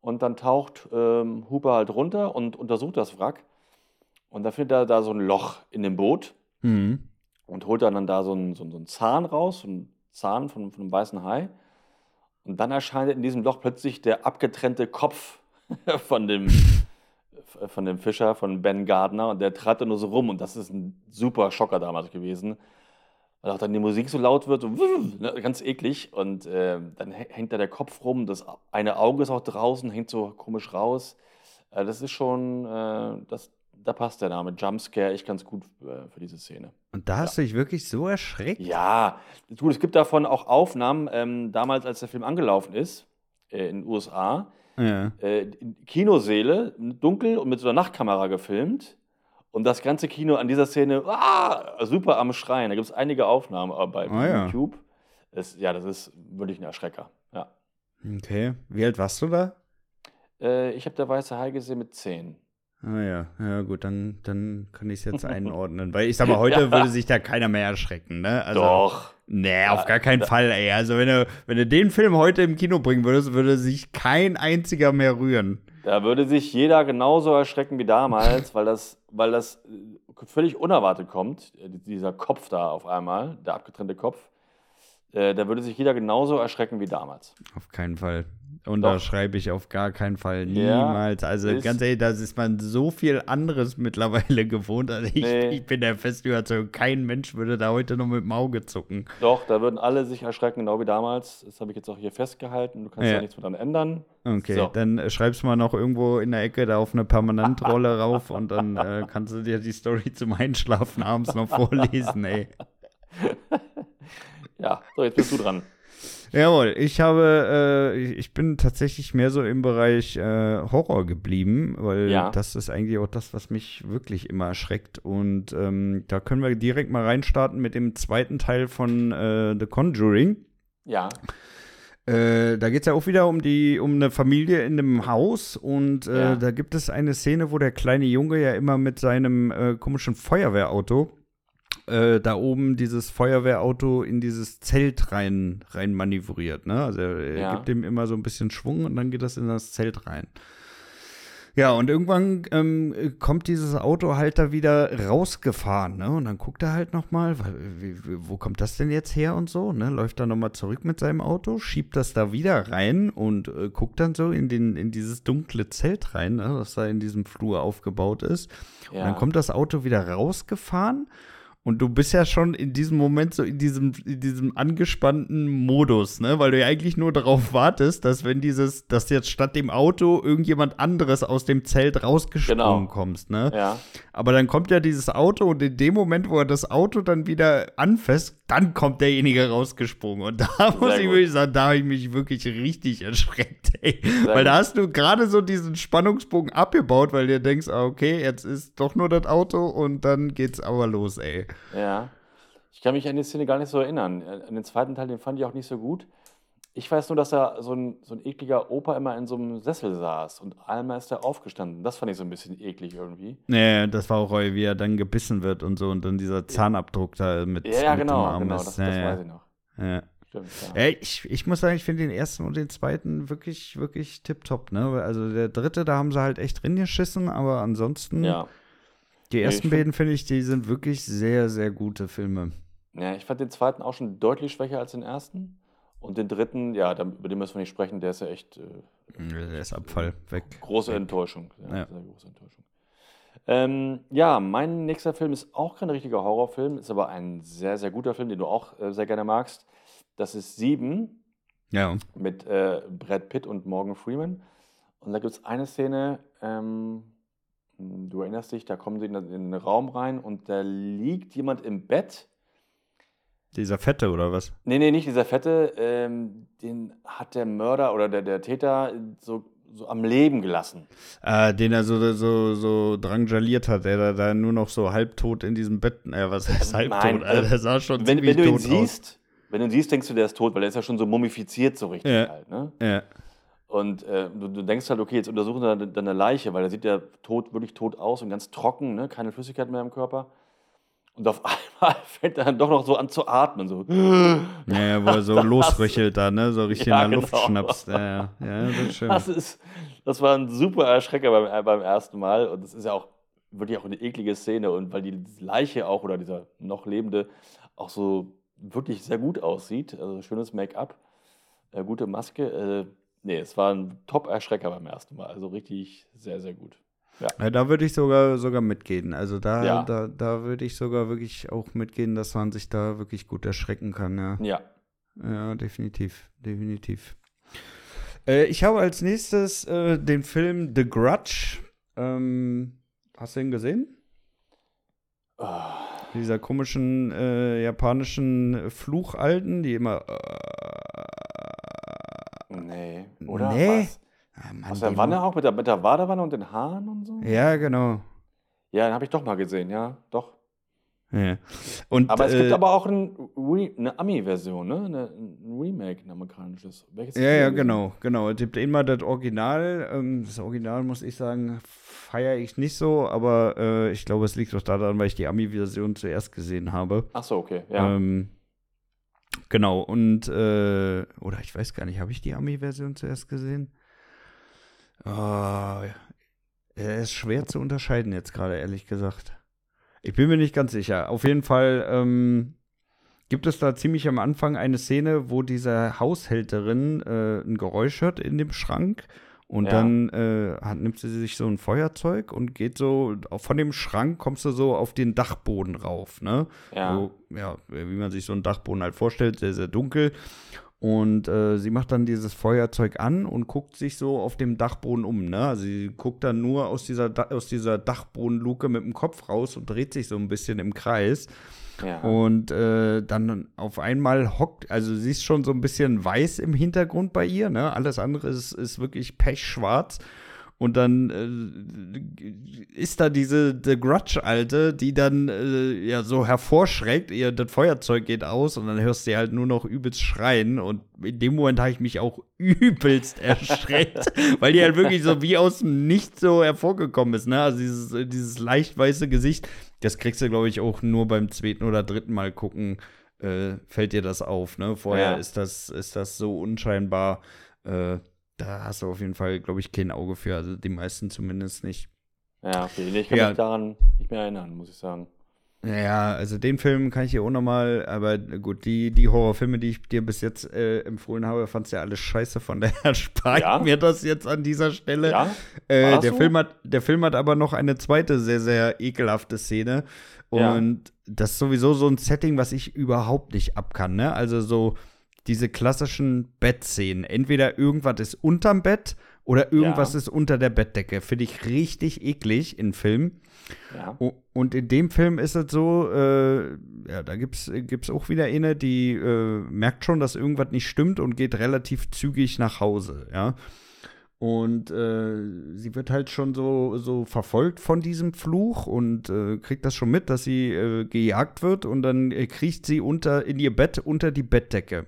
Und dann taucht ähm, Hooper halt runter und untersucht das Wrack. Und da findet er da so ein Loch in dem Boot Mhm. und holt dann da so einen, so so einen Zahn raus, so einen Zahn von, von einem weißen Hai. Und dann erscheint in diesem Loch plötzlich der abgetrennte Kopf von dem, von dem Fischer, von Ben Gardner. Und der treibt da nur so rum. Und das ist ein super Schocker damals gewesen. Weil auch dann die Musik so laut wird, so ne, ganz eklig. Und äh, dann hä- hängt da der Kopf rum. Das eine Auge ist auch draußen, hängt so komisch raus. Äh, das ist schon, äh, das, da passt der Name Jumpscare echt ganz gut äh, für diese Szene. Und da hast du dich wirklich so erschreckt? Ja, du, es gibt davon auch Aufnahmen, ähm, damals als der Film angelaufen ist, äh, in den USA, Ja. äh, in Kinoseele, dunkel und mit so einer Nachtkamera gefilmt. Und das ganze Kino an dieser Szene, ah, super am Schreien. Da gibt es einige Aufnahmen bei Ah, ja. YouTube. Ja, das ist wirklich ein Erschrecker. Ja. Okay. Wie alt warst du da? Äh, ich habe der Weiße Hai gesehen mit 10. Ah ja, ja gut, dann, dann kann ich es jetzt einordnen. Weil ich sag mal, heute Ja. würde sich da keiner mehr erschrecken, ne? Also, Doch. Nee, auf Ja, gar keinen Fall, ey. Also wenn du, wenn du den Film heute im Kino bringen würdest, würde sich kein einziger mehr rühren. Da würde sich jeder genauso erschrecken wie damals, weil das, weil das völlig unerwartet kommt, dieser Kopf da auf einmal, der abgetrennte Kopf. Äh, Da würde sich jeder genauso erschrecken wie damals. Auf keinen Fall. Und Doch. da schreibe ich auf gar keinen Fall. Ja, Niemals. also ist- ganz ehrlich, da ist man so viel anderes mittlerweile gewohnt. Also ich, Nee. ich bin der festen Überzeugung, kein Mensch würde da heute noch mit dem Auge zucken. Doch, da würden alle sich erschrecken, genau wie damals. Das habe ich jetzt auch hier festgehalten. Du kannst Ja. ja nichts mehr dran ändern. Okay, So. dann äh, schreib's mal noch irgendwo in der Ecke da auf eine Permanentrolle rauf und dann äh, kannst du dir die Story zum Einschlafen abends noch vorlesen, ey. Ja, so, jetzt bist du dran. Jawohl, ich habe, äh, ich bin tatsächlich mehr so im Bereich äh, Horror geblieben, weil Ja. das ist eigentlich auch das, was mich wirklich immer erschreckt. Und ähm, da können wir direkt mal reinstarten mit dem zweiten Teil von äh, The Conjuring. Ja, Äh, da geht es ja auch wieder um die, um eine Familie in einem Haus und äh, Ja. da gibt es eine Szene, wo der kleine Junge ja immer mit seinem äh, komischen Feuerwehrauto äh, da oben dieses Feuerwehrauto in dieses Zelt rein, rein manövriert. Ne? Also er Ja. gibt dem immer so ein bisschen Schwung und dann geht das in das Zelt rein. Ja, und irgendwann ähm, kommt dieses Auto halt da wieder rausgefahren, ne? Und dann guckt er halt noch mal, wa- wie, wie, wo kommt das denn jetzt her und so, ne? Läuft dann noch mal zurück mit seinem Auto, schiebt das da wieder rein und äh, guckt dann so in, den, in dieses dunkle Zelt rein, ne? das da in diesem Flur aufgebaut ist. Und ja. dann kommt das Auto wieder rausgefahren und du bist ja schon in diesem Moment so in diesem, in diesem angespannten Modus, ne? Weil du ja eigentlich nur darauf wartest, dass wenn dieses, dass jetzt statt dem Auto irgendjemand anderes aus dem Zelt rausgesprungen Genau. kommst, ne? ja. Aber dann kommt ja dieses Auto und in dem Moment, wo er das Auto dann wieder anfasst, dann kommt derjenige rausgesprungen. Und da muss ich gut. wirklich sagen, da habe ich mich wirklich richtig erschreckt, ey. weil da hast du gerade so diesen Spannungsbogen abgebaut, weil du denkst, ah, okay, jetzt ist doch nur das Auto und dann geht's aber los, ey. Ja. Ich kann mich an die Szene gar nicht so erinnern. An den zweiten Teil, den fand ich auch nicht so gut. Ich weiß nur, dass da so ein, so ein ekliger Opa immer in so einem Sessel saß und einmal ist er aufgestanden. Das fand ich so ein bisschen eklig irgendwie. Nee, das war auch, wie er dann gebissen wird und so und dann dieser Zahnabdruck da mit, Ja, ja mit dem genau, Arm genau, ist. das, ja, das ja. weiß ich noch. Ja. Stimmt, ja. Ich, ich muss sagen, ich finde den ersten und den zweiten wirklich, wirklich tipptopp, ne? Also der dritte, da haben sie halt echt drin geschissen, aber ansonsten, ja. die Nee, ersten find- beiden finde ich, die sind wirklich sehr, sehr gute Filme. Ja, ich fand den zweiten auch schon deutlich schwächer als den ersten. Und den dritten, ja, da- über den müssen wir nicht sprechen, der ist ja echt äh, Der ist Abfall, weg. große weg. Enttäuschung. Ja, Ja. Sehr große Enttäuschung. Ähm, ja, mein nächster Film ist auch kein richtiger Horrorfilm, ist aber ein sehr, sehr guter Film, den du auch äh, sehr gerne magst. Das ist Sieben Ja. mit äh, Brad Pitt und Morgan Freeman. Und da gibt es eine Szene, ähm, du erinnerst dich, da kommen sie in, in den Raum rein und da liegt jemand im Bett. Dieser Fette oder was? Nee, nee, nicht dieser Fette. Ähm, den hat der Mörder oder der, der Täter so, so am Leben gelassen. Äh, den er so, so, so drangsaliert hat, der da, da nur noch so halbtot in diesem Bett, äh, was heißt halbtot? Nein, äh, der sah schon Wenn, ziemlich wenn du ihn tot aus. siehst, wenn du ihn siehst, denkst du, der ist tot, weil er ist ja schon so mumifiziert so richtig Ja. halt. Ne? Ja. Und äh, du, du denkst halt, okay, jetzt untersuchen wir deine Leiche, weil er sieht ja tot, wirklich tot aus und ganz trocken, ne? keine Flüssigkeit mehr im Körper. Und auf einmal fängt er dann doch noch so an zu atmen. So. Ja, ja, wo er so Das- losröchelt da, ne? So richtig Ja, in der genau. Luft schnappst. Ja, ja, ja, das ist schön. Das, ist, das war ein super Erschrecker beim, äh, beim ersten Mal. Und das ist ja auch wirklich auch eine eklige Szene. Und weil die Leiche auch oder dieser noch Lebende auch so wirklich sehr gut aussieht. Also schönes Make-up, äh, gute Maske. Äh, nee, es war ein Top-Erschrecker beim ersten Mal. Also richtig sehr, sehr gut. Ja, da würde ich sogar, sogar mitgehen. Also da, Ja. da, da würde ich sogar wirklich auch mitgehen, dass man sich da wirklich gut erschrecken kann, ja. Ja. Ja, definitiv, definitiv. Äh, ich habe als nächstes äh, den Film The Grudge. Ähm, hast du ihn gesehen? Ah, Dieser komischen äh, japanischen Fluchalten, die immer. nee. Oder? Nee. Was? Ah, Mann, Aus der Wanne auch? Mit der, mit der Badewanne und den Haaren und so? Ja, genau. Ja, den habe ich doch mal gesehen, ja, doch. Ja. Und, Aber es gibt äh, aber auch ein Re eine Ami-Version, ne? Eine, ein Remake, ein amerikanisches. Welches Ja, ja, genau, genau. Es gibt immer das Original. Ähm, das Original, muss ich sagen, feiere ich nicht so, aber äh, ich glaube, es liegt doch daran, weil ich die Ami-Version zuerst gesehen habe. Ach so, okay. Ja. Ähm, genau, und, äh, oder ich weiß gar nicht, habe ich die Ami-Version zuerst gesehen? Ja. Er ist schwer zu unterscheiden jetzt gerade, ehrlich gesagt. Ich bin mir nicht ganz sicher. Auf jeden Fall ähm, gibt es da ziemlich am Anfang eine Szene, wo diese Haushälterin äh, ein Geräusch hört in dem Schrank. Und Ja. dann äh, hat, nimmt sie sich so ein Feuerzeug und geht so, von dem Schrank kommst du so auf den Dachboden rauf, ne? ja. So, ja, wie man sich so einen Dachboden halt vorstellt, sehr, sehr dunkel. Und äh, sie macht dann dieses Feuerzeug an und guckt sich so auf dem Dachboden um. Ne? Also sie guckt dann nur aus dieser, da aus dieser Dachbodenluke mit dem Kopf raus und dreht sich so ein bisschen im Kreis. ja. Und äh, dann auf einmal hockt, also sie ist schon so ein bisschen weiß im Hintergrund bei ihr, ne? Alles andere ist, ist wirklich pechschwarz. Und dann äh, ist da diese The Grudge-Alte, die dann äh, ja so hervorschreckt, ihr das Feuerzeug geht aus und dann hörst du halt nur noch übelst schreien. Und in dem Moment habe ich mich auch übelst erschreckt, weil die halt wirklich so wie aus dem Nichts so hervorgekommen ist. Ne? Also dieses, äh, dieses leicht weiße Gesicht, das kriegst du, glaube ich, auch nur beim zweiten oder dritten Mal gucken, äh, fällt dir das auf. Ne? Vorher Ja. ist, das, ist das so unscheinbar. Äh, da hast du auf jeden Fall, glaube ich, kein Auge für. Also die meisten zumindest nicht. ja, okay. Ich kann Ja. mich daran nicht mehr erinnern, muss ich sagen. Ja, also den Film kann ich dir auch nochmal, aber gut, die, die Horrorfilme, die ich dir bis jetzt äh, empfohlen habe, fandst du ja alles scheiße, von daher spare Ja? ich mir das jetzt an dieser Stelle. Ja? Äh, der, so? Film hat, der Film hat aber noch eine zweite sehr, sehr ekelhafte Szene. Ja. Und das ist sowieso so ein Setting, was ich überhaupt nicht ab kann. Ne? Also so diese klassischen Bettszenen. Entweder irgendwas ist unterm Bett oder irgendwas Ja. ist unter der Bettdecke. Finde ich richtig eklig in Filmen. Ja. Und in dem Film ist es so, äh, ja, da gibt's gibt's auch wieder eine, die äh, merkt schon, dass irgendwas nicht stimmt und geht relativ zügig nach Hause, ja. Und äh, sie wird halt schon so, so verfolgt von diesem Fluch und äh, kriegt das schon mit, dass sie äh, gejagt wird und dann äh, kriecht sie unter in ihr Bett unter die Bettdecke.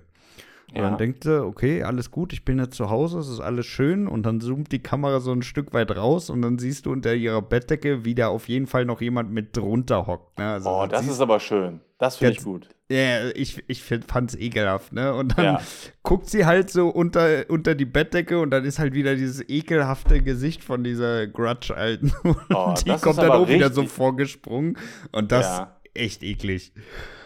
Und Ja. dann denkt sie, okay, alles gut, ich bin jetzt zu Hause, es ist alles schön. Und dann zoomt die Kamera so ein Stück weit raus und dann siehst du unter ihrer Bettdecke, wie da auf jeden Fall noch jemand mit drunter hockt. Ne? Also Oh, das ist aber schön. Das finde ich gut. ja, ich, ich find, fand's ekelhaft, ne? Und dann Ja. guckt sie halt so unter, unter die Bettdecke und dann ist halt wieder dieses ekelhafte Gesicht von dieser Grudge-Alten. Und Oh, die kommt dann auch wieder so vorgesprungen. Und das Ja. Echt eklig.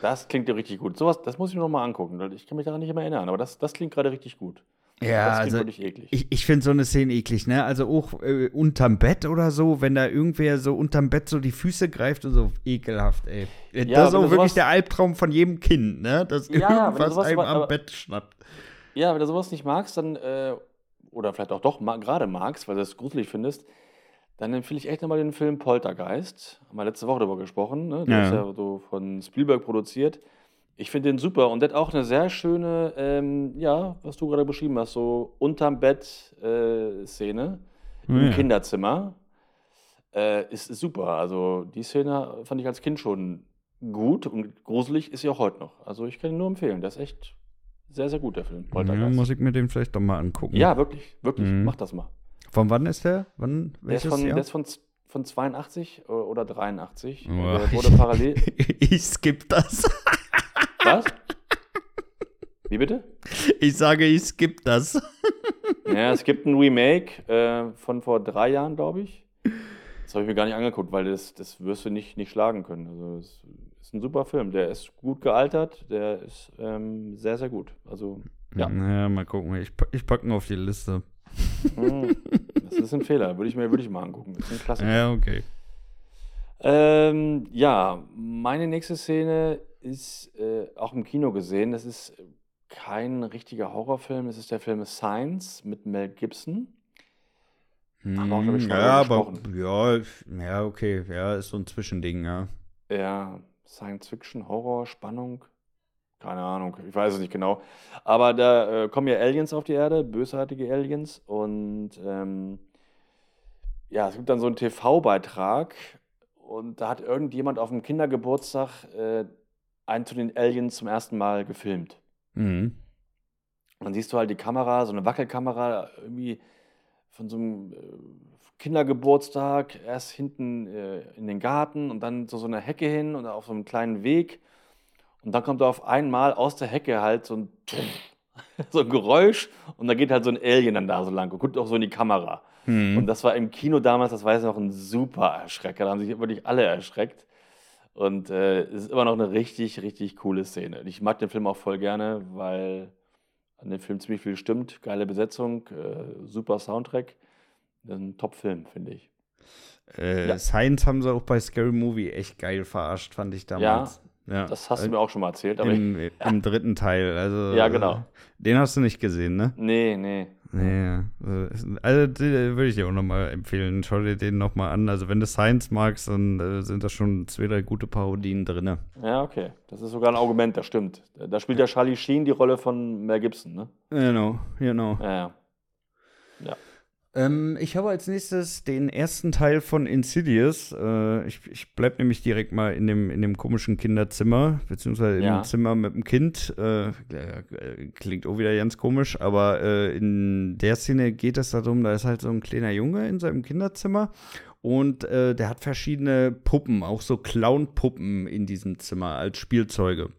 Das klingt ja richtig gut. Sowas, das muss ich mir nochmal angucken. weil Ich kann mich daran nicht mehr erinnern, aber das, das klingt gerade richtig gut. Ja, das klingt also wirklich eklig. Ich, ich finde so eine Szene eklig, ne? Also auch äh, unterm Bett oder so, wenn da irgendwer so unterm Bett so die Füße greift und so ekelhaft, ey. Äh, Ja, das ist auch wirklich der Albtraum von jedem Kind, ne? Dass Ja, irgendwas einem aber- am Bett schnappt. Ja, wenn du sowas nicht magst, dann, äh, oder vielleicht auch doch ma gerade magst, weil du es gruselig findest, dann empfehle ich echt nochmal den Film Poltergeist. Haben wir letzte Woche darüber gesprochen. Ne? Der Ja. ist ja so von Spielberg produziert. Ich finde den super und der hat auch eine sehr schöne, ähm, ja, was du gerade beschrieben hast, so unterm Bett äh, Szene im Ja. Kinderzimmer. Äh, ist, ist super. Also die Szene fand ich als Kind schon gut und gruselig ist sie auch heute noch. Also ich kann ihn nur empfehlen. Der ist echt sehr, sehr gut, der Film. Ja, Poltergeist. muss ich mir den vielleicht doch mal angucken. Ja, wirklich, wirklich. Mhm. Mach das mal. Von wann ist der? Wann? Der ist, Welches von, Jahr? der ist von von 82 oder 83. Oh, der wurde parallel. ich skipp das. Was? Wie bitte? Ich sage, ich skipp das. Ja, es gibt ein Remake äh, von vor drei Jahren, glaube ich. Das habe ich mir gar nicht angeguckt, weil das, das wirst du nicht, nicht schlagen können. Also es ist ein super Film. Der ist gut gealtert, der ist ähm, sehr, sehr gut. Also, ja. Ja, mal gucken. Ich, ich packe ihn auf die Liste. Hm, das ist ein Fehler. Würde ich mir würde ich mal angucken. Das ist ein Klassiker. Ja, okay. Ähm, ja, meine nächste Szene ist äh, auch im Kino gesehen. Das ist kein richtiger Horrorfilm. Es ist der Film Science mit Mel Gibson. Haben wir auch, glaub ich, schon Hm, ja, drüber aber ja, ja, okay. Ja, ist so ein Zwischending, ja. Ja, Science Fiction, Horror, Spannung. Keine Ahnung, ich weiß es nicht genau. Aber da äh, kommen ja Aliens auf die Erde, bösartige Aliens. Und ähm, ja, es gibt dann so einen TV-Beitrag. Und da hat irgendjemand auf dem Kindergeburtstag äh, einen zu den Aliens zum ersten Mal gefilmt. Mhm. Und dann siehst du halt die Kamera, so eine Wackelkamera, irgendwie von so einem äh, Kindergeburtstag, erst hinten äh, in den Garten und dann so, so eine Hecke hin und auf so einem kleinen Weg. Und dann kommt da auf einmal aus der Hecke halt so ein, so ein Geräusch und da geht halt so ein Alien dann da so lang und guckt auch so in die Kamera. Mhm. Und das war im Kino damals, das weiß ich noch, ein super Erschrecker. Da haben sich wirklich alle erschreckt. Und äh, es ist immer noch eine richtig, richtig coole Szene. Und ich mag den Film auch voll gerne, weil an dem Film ziemlich viel stimmt. Geile Besetzung, äh, super Soundtrack. Das ist ein Top-Film, finde ich. Äh, Ja. Science haben sie auch bei Scary Movie echt geil verarscht, fand ich damals. Ja, Das hast du mir auch schon mal erzählt, aber ich, Im, Im dritten Teil. Also, Ja, genau. Den hast du nicht gesehen, ne? nee, nee. Nee, also, also den würde ich dir auch nochmal empfehlen. Schau dir den nochmal an. Also, wenn du Science magst, dann äh, sind da schon zwei, drei gute Parodien drin. Ja, okay. Das ist sogar ein Argument, das stimmt. Da spielt ja Charlie Sheen die Rolle von Mel Gibson, ne? Genau, genau. Ja, ja. Ja. Ähm, ich habe als nächstes den ersten Teil von Insidious. Äh, ich, ich bleib nämlich direkt mal in dem, in dem komischen Kinderzimmer, beziehungsweise Ja. im Zimmer mit dem Kind. Äh, äh, klingt auch wieder ganz komisch, aber äh, in der Szene geht es darum, da ist halt so ein kleiner Junge in seinem Kinderzimmer. Und äh, der hat verschiedene Puppen, auch so Clown-Puppen in diesem Zimmer als Spielzeuge.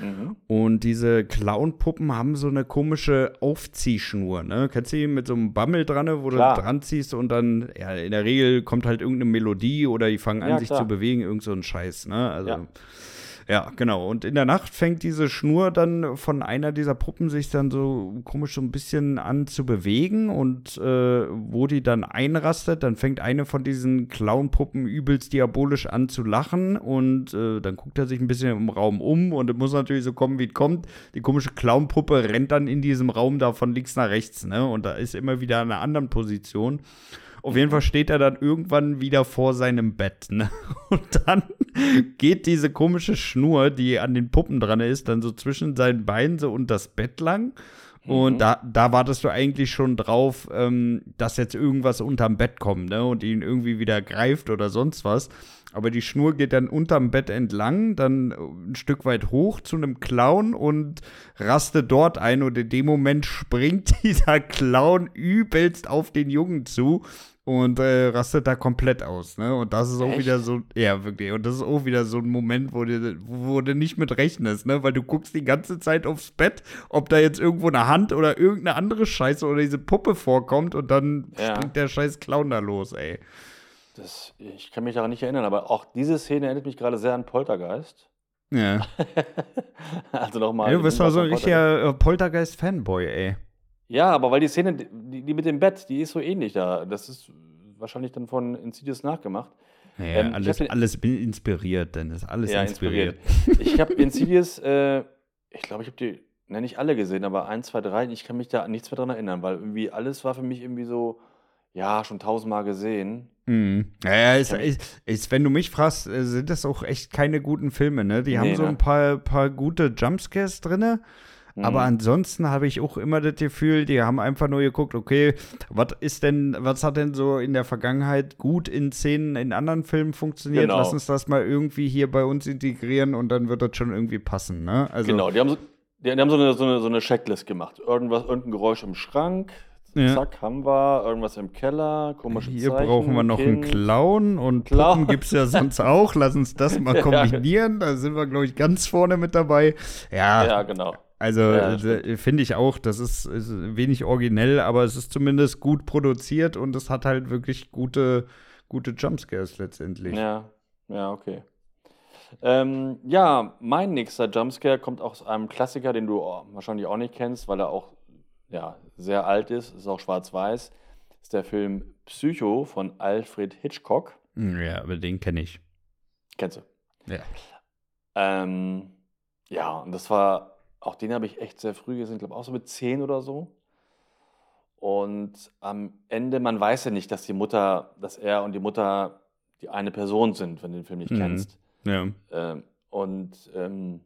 Mhm. Und diese Clown-Puppen haben so eine komische Aufziehschnur, ne? Kennst du die mit so einem Bammel dran, wo Klar. du dran ziehst und dann, ja, in der Regel kommt halt irgendeine Melodie oder die fangen an, Ja, sich klar. zu bewegen, irgend so ein Scheiß, ne? Also, ja. Ja. genau. Und in der Nacht fängt diese Schnur dann von einer dieser Puppen sich dann so komisch so ein bisschen an zu bewegen und äh, wo die dann einrastet, dann fängt eine von diesen Clown-Puppen übelst diabolisch an zu lachen und äh, dann guckt er sich ein bisschen im Raum um und es muss natürlich so kommen, wie es kommt. Die komische Clown-Puppe rennt dann in diesem Raum da von links nach rechts, ne? Und da ist immer wieder in einer anderen Position. Auf jeden Fall steht er dann irgendwann wieder vor seinem Bett, ne? Und dann geht diese komische Schnur, die an den Puppen dran ist, dann so zwischen seinen Beinen so und das Bett lang. Und Mhm. da, da wartest du eigentlich schon drauf, ähm, dass jetzt irgendwas unterm Bett kommt, ne? Und ihn irgendwie wieder greift oder sonst was. Aber die Schnur geht dann unterm Bett entlang, dann ein Stück weit hoch zu einem Clown und rastet dort ein. Und in dem Moment springt dieser Clown übelst auf den Jungen zu und äh, rastet da komplett aus. Ne? Und das ist auch Echt? wieder so, ja, wirklich. Und das ist auch wieder so ein Moment, wo du, wo du nicht mit rechnest, ne? Weil du guckst die ganze Zeit aufs Bett, ob da jetzt irgendwo eine Hand oder irgendeine andere Scheiße oder diese Puppe vorkommt und dann Ja. springt der scheiß Clown da los, ey. Das, ich kann mich daran nicht erinnern, aber auch diese Szene erinnert mich gerade sehr an Poltergeist. Ja. also nochmal. Ja, du bist mal so ein Poltergeist. richtiger Poltergeist-Fanboy, ey. Ja, aber weil die Szene, die, die mit dem Bett, die ist so ähnlich da. Das ist wahrscheinlich dann von Insidious nachgemacht. Ja, Ähm, alles, hab alles inspiriert, denn ist alles ja, inspiriert. inspiriert. Ich habe Insidious, äh, ich glaube, ich habe die, ne, nicht alle gesehen, aber eins, zwei, drei. Ich kann mich da nichts mehr dran erinnern, weil irgendwie alles war für mich irgendwie so, ja, schon tausendmal gesehen. Mhm. Ja, ja ist, ist, ist, wenn du mich fragst, äh, sind das auch echt keine guten Filme, ne? Die haben Nee, so ne? ein paar, paar gute Jumpscares Aber Mhm. ansonsten habe ich auch immer das Gefühl, die haben einfach nur geguckt, okay, was ist denn, was hat denn so in der Vergangenheit gut in Szenen in anderen Filmen funktioniert? Genau. Lass uns das mal irgendwie hier bei uns integrieren und dann wird das schon irgendwie passen, ne? Also, Genau, die haben so, die, die haben so eine, so, eine, so eine Checklist gemacht. Irgendwas, irgendein Geräusch im Schrank, Ja. Zack, haben wir irgendwas im Keller, komische Hier Zeichen. brauchen wir noch einen Kind. Clown und Clown. Puppen gibt es ja sonst auch. Lass uns das mal kombinieren. Da sind wir, glaube ich, ganz vorne mit dabei. Ja, Ja, genau. Also Ja, äh, finde ich auch, das ist, ist wenig originell, aber es ist zumindest gut produziert und es hat halt wirklich gute, gute Jumpscares letztendlich. Ja, ja, okay. Ähm, ja, mein nächster Jumpscare kommt aus einem Klassiker, den du wahrscheinlich auch nicht kennst, weil er auch ja, sehr alt ist, ist auch schwarz-weiß. Ist der Film Psycho von Alfred Hitchcock. Hm, Ja, aber den kenne ich. Kennst du? Ja. Ähm, ja, und das war, auch den habe ich echt sehr früh gesehen, glaube auch so mit 10 oder so. Und am Ende, man weiß ja nicht, dass die Mutter, dass er und die Mutter die eine Person sind, wenn du den Film nicht Mhm. kennst. Ja. Ähm, und ähm,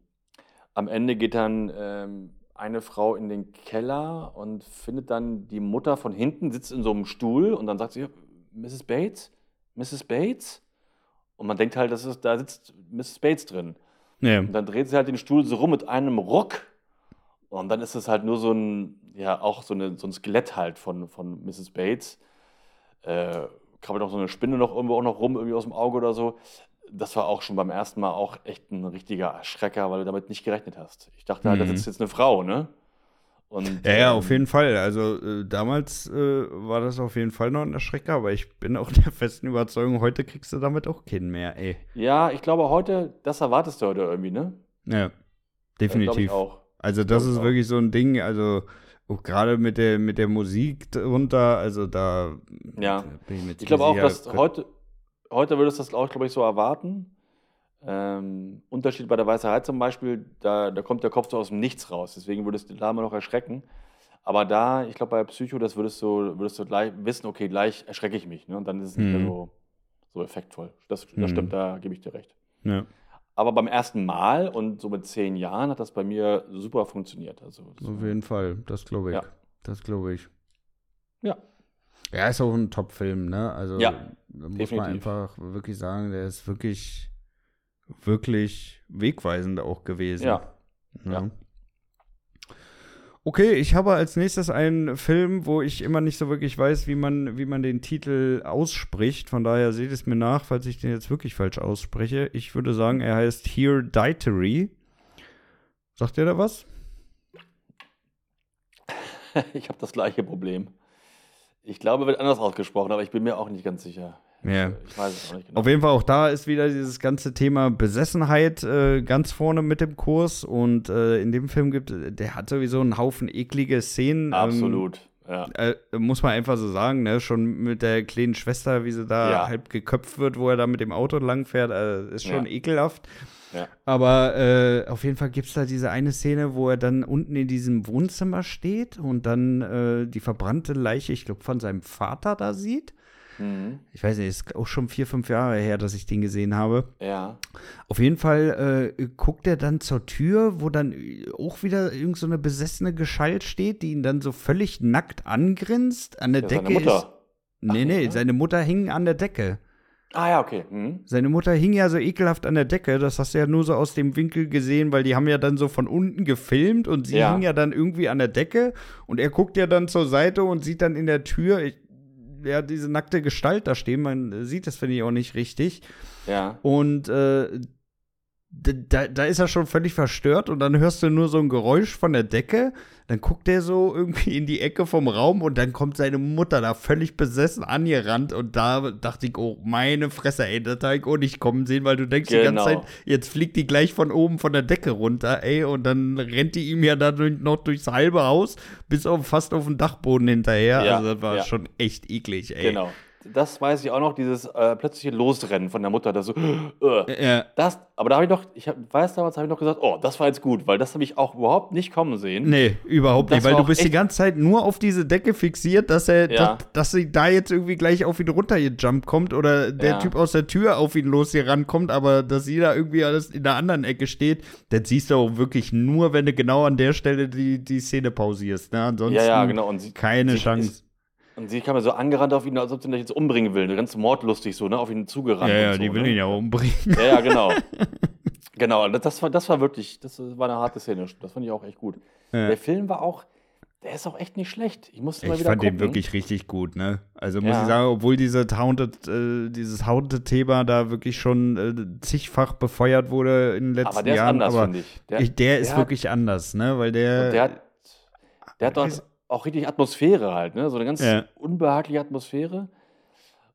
am Ende geht dann ähm, eine Frau in den Keller und findet dann die Mutter von hinten, sitzt in so einem Stuhl und dann sagt sie, Mrs. Bates, Mrs. Bates? Und man denkt halt, das ist, da sitzt Mrs. Bates drin. Ja. Und dann dreht sie halt den Stuhl so rum mit einem Ruck. Und dann ist es halt nur so ein, ja, auch so, eine, so ein Skelett halt von, von Mrs. Bates. Äh, krabbelt noch so eine Spinne noch irgendwo auch noch rum, irgendwie aus dem Auge oder so. Das war auch schon beim ersten Mal auch echt ein richtiger Erschrecker, weil du damit nicht gerechnet hast. Ich dachte halt, das Mhm. ist jetzt eine Frau, ne? Und, Ja, ja, ähm, auf jeden Fall. Also äh, damals äh, war das auf jeden Fall noch ein Erschrecker, aber ich bin auch der festen Überzeugung, heute kriegst du damit auch keinen mehr, ey. Ja, ich glaube heute, das erwartest du heute irgendwie, ne? Ja, Äh, definitiv. Ich auch. Also das ist wirklich so ein Ding, also auch gerade mit der, mit der Musik drunter, also da Ja. ich, Ich glaube auch, dass heute, heute würdest du das auch, glaube ich, so erwarten. Ähm, Unterschied bei der Weißerheit zum Beispiel, da, da kommt der Kopf so aus dem Nichts raus. Deswegen würdest du da immer noch erschrecken. Aber da, ich glaube, bei Psycho, das würdest du, würdest du gleich wissen, okay, gleich erschrecke ich mich. Ne? Und dann ist es nicht Mhm. mehr so, so effektvoll. Das, das Mhm. stimmt, da gebe ich dir recht. ja, Aber beim ersten Mal und so mit zehn Jahren hat das bei mir super funktioniert. Also, auf jeden Fall, das glaube ich. Ja. Das glaube ich. Ja. Ja, ist auch ein Top-Film, ne? Also Ja, da muss definitiv. man einfach wirklich sagen, der ist wirklich, wirklich wegweisend auch gewesen. Ja. Ja. Okay, ich habe als nächstes einen Film, wo ich immer nicht so wirklich weiß, wie man, wie man den Titel ausspricht. Von daher seht es mir nach, falls ich den jetzt wirklich falsch ausspreche. Ich würde sagen, er heißt Here Dietary. Sagt ihr da was? ich habe das gleiche Problem. Ich glaube, wird anders ausgesprochen, aber ich bin mir auch nicht ganz sicher. Ja. Ich weiß es auch nicht genau. Auf jeden Fall auch da ist wieder dieses ganze Thema Besessenheit äh, ganz vorne mit dem Kurs und äh, in dem Film gibt der hat sowieso einen Haufen eklige Szenen. Ähm, Absolut. Ja. äh, muss man einfach so sagen, ne? Schon mit der kleinen Schwester, wie sie da Ja. halb geköpft wird, wo er da mit dem Auto langfährt, äh, ist schon Ja. ekelhaft. Aber äh, auf jeden Fall gibt es da diese eine Szene, wo er dann unten in diesem Wohnzimmer steht und dann äh, die verbrannte Leiche, ich glaube, von seinem Vater da sieht. Mhm. Ich weiß nicht, ist auch schon vier, fünf Jahre her, dass ich den gesehen habe. Ja. Auf jeden Fall äh, guckt er dann zur Tür, wo dann auch wieder irgend so eine besessene Gestalt steht, die ihn dann so völlig nackt angrinst. An der Ja, Decke seine ist. Mutter. Nee, Ach, nee, ja? seine Mutter hing an der Decke. Ah ja, okay. Mhm. Seine Mutter hing ja so ekelhaft an der Decke, das hast du ja nur so aus dem Winkel gesehen, weil die haben ja dann so von unten gefilmt und sie Ja. hing ja dann irgendwie an der Decke und er guckt ja dann zur Seite und sieht dann in der Tür, ich, ja, diese nackte Gestalt da stehen, man sieht das, finde ich, auch nicht richtig. Ja. Und äh, da, da ist er schon völlig verstört und dann hörst du nur so ein Geräusch von der Decke. Dann guckt er so irgendwie in die Ecke vom Raum und dann kommt seine Mutter da völlig besessen angerannt. Und da dachte ich, oh, meine Fresse, ey, das habe ich auch nicht kommen sehen, weil du denkst die Genau. ganze Zeit, jetzt fliegt die gleich von oben von der Decke runter, ey, und dann rennt die ihm ja dann noch durchs halbe Haus bis auf, fast auf den Dachboden hinterher. Ja, also das war ja. schon echt eklig, ey. Genau. Das weiß ich auch noch, dieses äh, plötzliche Losrennen von der Mutter, das so, äh, Ja, das, aber da habe ich noch, ich hab, weiß damals, habe ich noch gesagt, oh, das war jetzt gut, weil das habe ich auch überhaupt nicht kommen sehen. Nee, überhaupt Das nicht, weil du bist die ganze Zeit nur auf diese Decke fixiert, dass er, Ja. dass, dass sie da jetzt irgendwie gleich auf ihn runtergejumpt kommt oder der Ja. Typ aus der Tür auf ihn los hier rankommt, aber dass sie da irgendwie alles in der anderen Ecke steht, das siehst du auch wirklich nur, wenn du genau an der Stelle die, die Szene pausierst. Ne? Ansonsten Ja, ja, genau. Und sie, keine sie Chance. Ist, und sie kam ja so angerannt auf ihn, als ob sie ihn jetzt umbringen will. Ganz mordlustig so, ne? Auf ihn zugerannt. ja, ja, so, die will ne? ihn ja umbringen. Ja, ja, genau. genau, das- war, das war wirklich, das war eine harte Szene. Das fand ich auch echt gut. Ja. Der Film war auch, der ist auch echt nicht schlecht. Ich musste mal wieder fand gucken. den wirklich richtig gut, ne? Also muss Ja. ich sagen, obwohl diese Haunted, äh, dieses Haunted-Thema da wirklich schon äh, zigfach befeuert wurde in den letzten Aber der ist Jahren, anders, aber finde ich. Der, ich, der ist hat- wirklich anders, ne? Weil der, der hat, der hat dort auch richtig Atmosphäre halt, ne? So eine ganz Ja. unbehagliche Atmosphäre.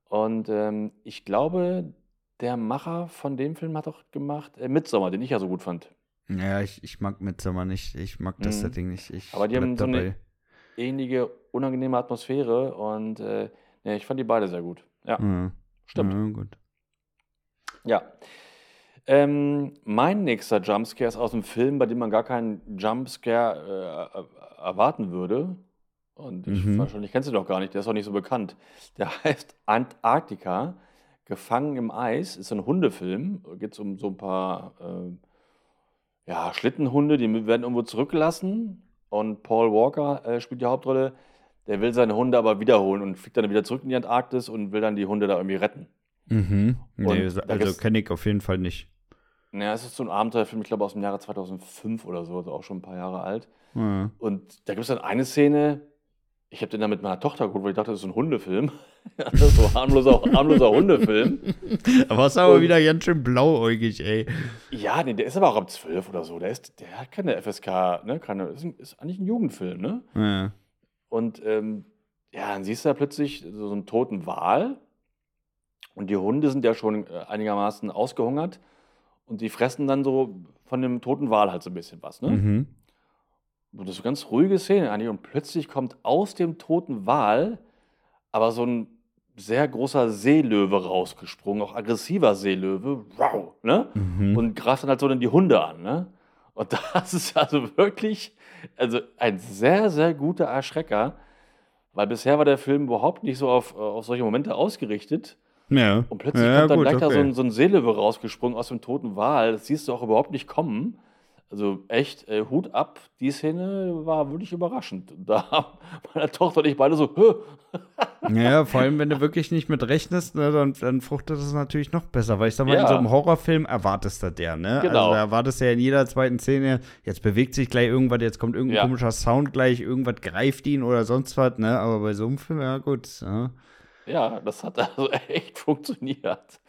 Und ähm, ich glaube, der Macher von dem Film hat auch gemacht äh, Midsommar, den ich ja so gut fand. ja, ich, ich mag Midsommar nicht, ich mag das Mhm. Setting nicht. Ich Aber die haben so eine- dabei. Ähnliche, unangenehme Atmosphäre und äh, ja, ich fand die beide sehr gut. Ja, Mhm. stimmt. Ja, gut. Ja. Ähm, mein nächster Jumpscare ist aus einem Film, bei dem man gar keinen Jumpscare äh, er- erwarten würde. Und ich, Mhm. wahrscheinlich kennst du doch gar nicht, der ist auch nicht so bekannt. Der heißt Antarktika, Gefangen im Eis, ist ein Hundefilm. Geht es um so ein paar äh, ja, Schlittenhunde, die werden irgendwo zurückgelassen. Und Paul Walker äh, spielt die Hauptrolle. Der will seine Hunde aber wiederholen und fliegt dann wieder zurück in die Antarktis und will dann die Hunde da irgendwie retten. Mhm. Nee, da also kenne ich auf jeden Fall nicht. Naja, es ist so ein Abenteuerfilm, ich glaube aus dem Jahre 2005 oder so, also auch schon ein paar Jahre alt. Ja. Und da gibt es dann eine Szene, ich habe den dann mit meiner Tochter geguckt, weil ich dachte, das ist ein Hundefilm. das ist so harmloser, harmloser Hundefilm. Aber ist aber Und- wieder ganz schön blauäugig, ey. Ja, nee, der ist aber auch ab 12 oder so. Der, ist, der hat keine FSK, ne? Keine, ist, ein, ist eigentlich ein Jugendfilm, ne? Ja. Und ähm, ja, dann siehst du da plötzlich so, so einen toten Wal. Und die Hunde sind ja schon äh, einigermaßen ausgehungert. Und die fressen dann so von dem toten Wal halt so ein bisschen was, ne? Mhm. Und das ist eine ganz ruhige Szene eigentlich. Und plötzlich kommt aus dem toten Wal aber so ein sehr großer Seelöwe rausgesprungen, auch aggressiver Seelöwe, wow, ne? Mhm. Und greift dann halt so dann die Hunde an, ne? Und das ist also wirklich, also ein sehr, sehr guter Erschrecker, weil bisher war der Film überhaupt nicht so auf, äh, auf solche Momente ausgerichtet. Ja. Und plötzlich ja, kommt dann gut, gleich da so okay. ein, so ein Seelöwe rausgesprungen aus dem toten Wal. Das siehst du auch überhaupt nicht kommen. Also echt, äh, Hut ab, die Szene war wirklich überraschend. Da haben meine Tochter und ich beide so, Hö. Ja, vor allem, wenn du wirklich nicht mit rechnest, ne, dann, dann fruchtet es natürlich noch besser. Weil ich sag mal, in Ja. so einem Horrorfilm erwartest du der, ne? Genau. Also da erwartest du ja in jeder zweiten Szene, jetzt bewegt sich gleich irgendwas, jetzt kommt irgendein Ja. komischer Sound gleich, irgendwas greift ihn oder sonst was, ne? Aber bei so einem Film, ja gut. Ja. Ja, das hat also echt funktioniert.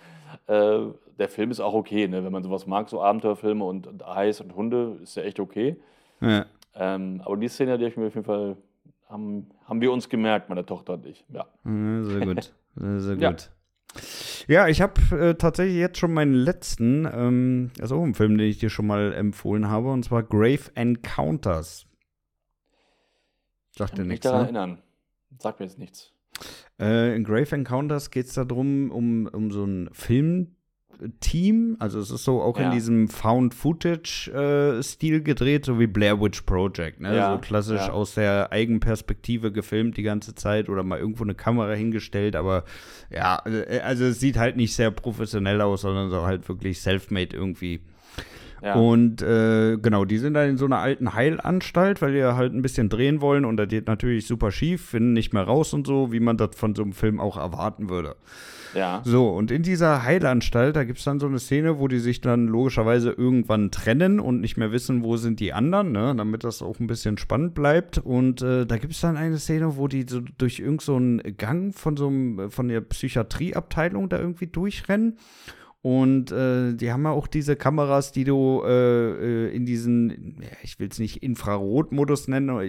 Äh, der Film ist auch okay, ne? wenn man sowas mag, so Abenteuerfilme und, und Eis und Hunde, ist ja echt okay. Ja. Ähm, aber die Szene, die ich mir auf jeden Fall, haben, haben wir uns gemerkt, meine Tochter und ich. Ja. Sehr gut. Sehr, sehr Ja. gut. Ja, ich habe äh, tatsächlich jetzt schon meinen letzten, ähm, also auch einen Film, den ich dir schon mal empfohlen habe, und zwar Grave Encounters. Sagt Ich dir kann mich nichts, daran ne? erinnern. Sagt mir jetzt nichts. Äh, in Grave Encounters geht es darum, um, um so ein Filmteam. Also es ist so auch in Ja. diesem Found-Footage-Stil gedreht, so wie Blair Witch Project. Ne? Ja, so klassisch ja. aus der Eigenperspektive gefilmt die ganze Zeit oder mal irgendwo eine Kamera hingestellt. Aber ja, äh, also es sieht halt nicht sehr professionell aus, sondern so halt wirklich self-made irgendwie. Ja. Und äh, genau, die sind dann in so einer alten Heilanstalt, weil die halt ein bisschen drehen wollen und das geht natürlich super schief, finden nicht mehr raus und so, wie man das von so einem Film auch erwarten würde. ja. So, und in dieser Heilanstalt, da gibt es dann so eine Szene, wo die sich dann logischerweise irgendwann trennen und nicht mehr wissen, wo sind die anderen, ne? damit das auch ein bisschen spannend bleibt. Und äh, da gibt es dann eine Szene, wo die so durch irgendeinen so Gang von so einem, von der Psychiatrieabteilung da irgendwie durchrennen. Und äh, die haben ja auch diese Kameras, die du äh, äh, in diesen, ich will es nicht Infrarotmodus nennen, aber